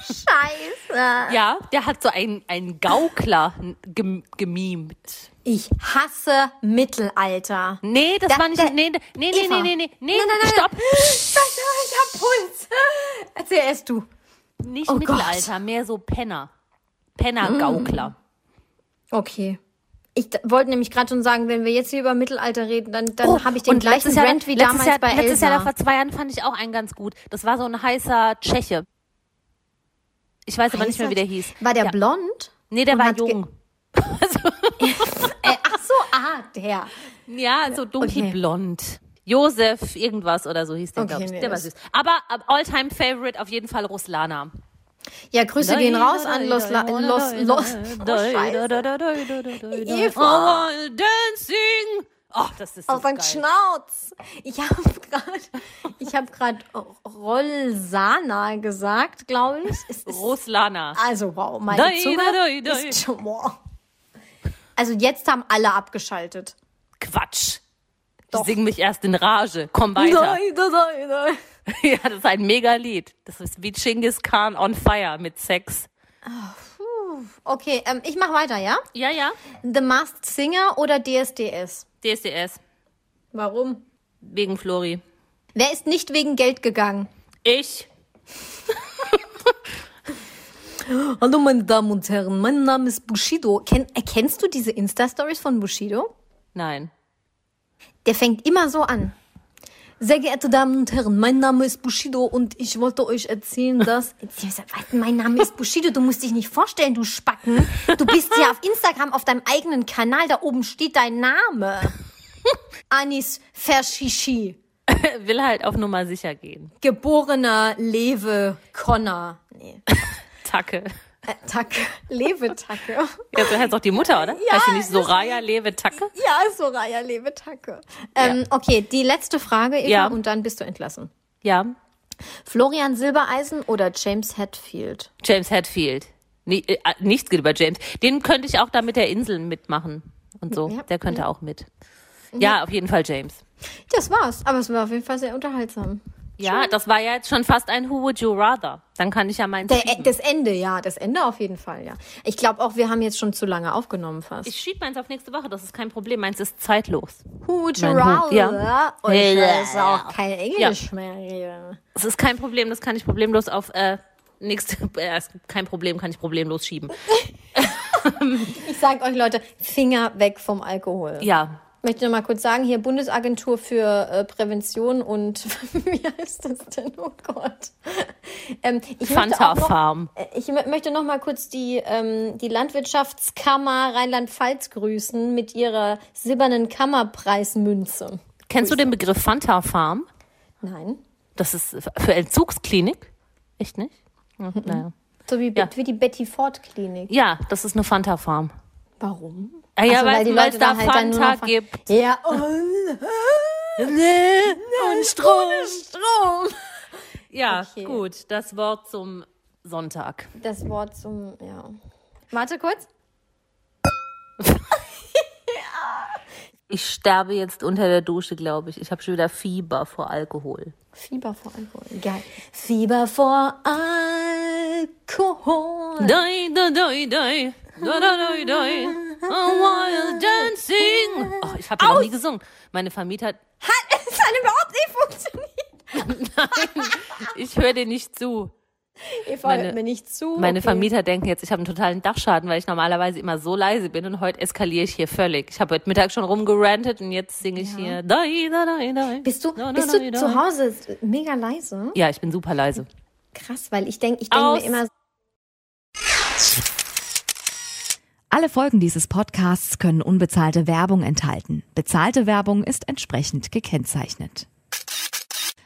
Scheiße. Ja, der hat so einen, einen Gaukler gem gemimt. Ich hasse Mittelalter. Nee, das Da- war nicht. da- nee, nee, nee, nee, Eva. nee, nee, nee, nee, Nein, nein, nein, stopp. Ich hab Puls. Erzähl erst du. Nicht Oh Mittelalter, mehr so Penner. Penner-Gaukler. Okay. Ich wollte nämlich gerade schon sagen, wenn wir jetzt hier über Mittelalter reden, dann, dann Oh, habe ich den gleichen letztes Jahr- Rant wie letztes damals Jahr, bei Letztes Elsa. Jahr, vor zwei Jahren, fand ich auch einen ganz gut. Das war so ein heißer Tscheche. Ich weiß aber nicht mehr, wie der hieß. War der ja. blond? Nee, der war jung. [laughs] [laughs] Äh, ach so, ah, der. Ja, so dunkelblond. Josef, irgendwas oder so hieß der, Okay, glaube ich. nee, der war süß. Aber äh, All-Time Favorite auf jeden Fall Ruslana. Ja, Grüße gehen raus an Los, La Los, Los. Eva. Dancing. Oh, das ist Auf geil. Schnauz. Ich habe gerade, ich habe gerade Rollsana gesagt, glaube ich. Es ist, Ruslana. also wow, meine Zunge ist schon, wow. Also jetzt haben alle abgeschaltet. Quatsch. Doch. Ich sing mich erst in Rage. Komm weiter. Dai, dai, dai. [laughs] Ja, das ist ein Mega-Lied. Das ist wie Genghis Khan on fire mit Sex. Okay, ähm, ich mache weiter, ja? Ja, ja. The Masked Singer oder DSDS? DSDS. Warum? Wegen Flori. Wer ist nicht wegen Geld gegangen? Ich. [laughs] Hallo meine Damen und Herren, mein Name ist Bushido. Ken, erkennst du diese Insta-Stories von Bushido? Nein. Der fängt immer so an. Sehr geehrte Damen und Herren, mein Name ist Bushido und ich wollte euch erzählen, dass... [laughs] Mein Name ist Bushido, du musst dich nicht vorstellen, du Spacken. Du bist ja auf Instagram auf deinem eigenen Kanal, da oben steht dein Name. [laughs] Anis Verschishi, [laughs] Will halt auf Nummer sicher gehen. geborener Lewe Connor. Nee. Tacke. Äh, Tacke. Lewe-Tacke. Ja, so heißt auch die Mutter, oder? Ja, heißt sie nicht Soraya Lewe Tacke? Ja, Soraya Lewe-Tacke. Ähm, Okay, die letzte Frage, Eva, Ja. und dann bist du entlassen. Ja. Florian Silbereisen oder James Hetfield? James Hetfield. Nie, äh, nichts geht über James. Den könnte ich auch da mit der Insel mitmachen und so. Ja, der könnte auch mit. Ja, auf jeden Fall James. Das war's, aber es war auf jeden Fall sehr unterhaltsam. Ja, das war ja jetzt schon fast ein Who Would You Rather. Dann kann ich ja meins Der, schieben. das Ende, ja, das Ende auf jeden Fall, ja. Ich glaube auch, wir haben jetzt schon zu lange aufgenommen fast. Ich schieb meins auf nächste Woche, das ist kein Problem. Meins ist zeitlos. Who would you rather? ja. Und das ist auch kein Englisch Ja. mehr. Das ist kein Problem, das kann ich problemlos auf äh, nächste. [laughs] Äh, kein Problem, kann ich problemlos schieben. [laughs] Ich sage euch, Leute, Finger weg vom Alkohol. Ja. Ich möchte noch mal kurz sagen, hier Bundesagentur für äh, Prävention und [laughs] wie heißt das denn? Oh Gott. Ähm, ich möchte Fanta noch- Farm. äh, Ich mö- möchte noch mal kurz die, ähm, die Landwirtschaftskammer Rheinland-Pfalz grüßen mit ihrer silbernen Kammerpreismünze. Kennst du den Begriff Fanta Farm? Nein. Das ist für Entzugsklinik? Echt nicht? Ja, Mhm. naja. So wie, Ja. wie die Betty Ford Klinik. ja, das ist eine Fanta Farm. Warum? Ah, ja, Ach so, weil, die weil Leute es da halt dann nur Fanta noch- gibt. Ja, [laughs] und Und Strom. Strom. Ja, Okay. gut. Das Wort zum Sonntag. Das Wort zum, ja. Warte kurz. [laughs] Ich sterbe jetzt unter der Dusche, glaube ich. Ich habe schon wieder Fieber vor Alkohol. Fieber vor Alkohol. Geil. Fieber vor Alkohol. Doi, doi, doi, doi. Doi, doi, doi. A wild dancing. Oh, ich habe ja noch nie gesungen. Meine Vermieter, Hat es hat überhaupt nicht funktioniert. [laughs] ich höre dir nicht zu. Eva Meine- hört mir nicht zu. Meine okay. Vermieter denken jetzt, ich habe einen totalen Dachschaden, weil ich normalerweise immer so leise bin und heute eskaliere ich hier völlig. Ich habe heute Mittag schon rumgerantet und jetzt singe ich hier. Doi, doi, doi. Bist du, bist du zu Hause mega leise? Ja, ich bin super leise. Krass, weil ich denke ich denk Aus. mir immer, Alle Folgen dieses Podcasts können unbezahlte Werbung enthalten. Bezahlte Werbung ist entsprechend gekennzeichnet.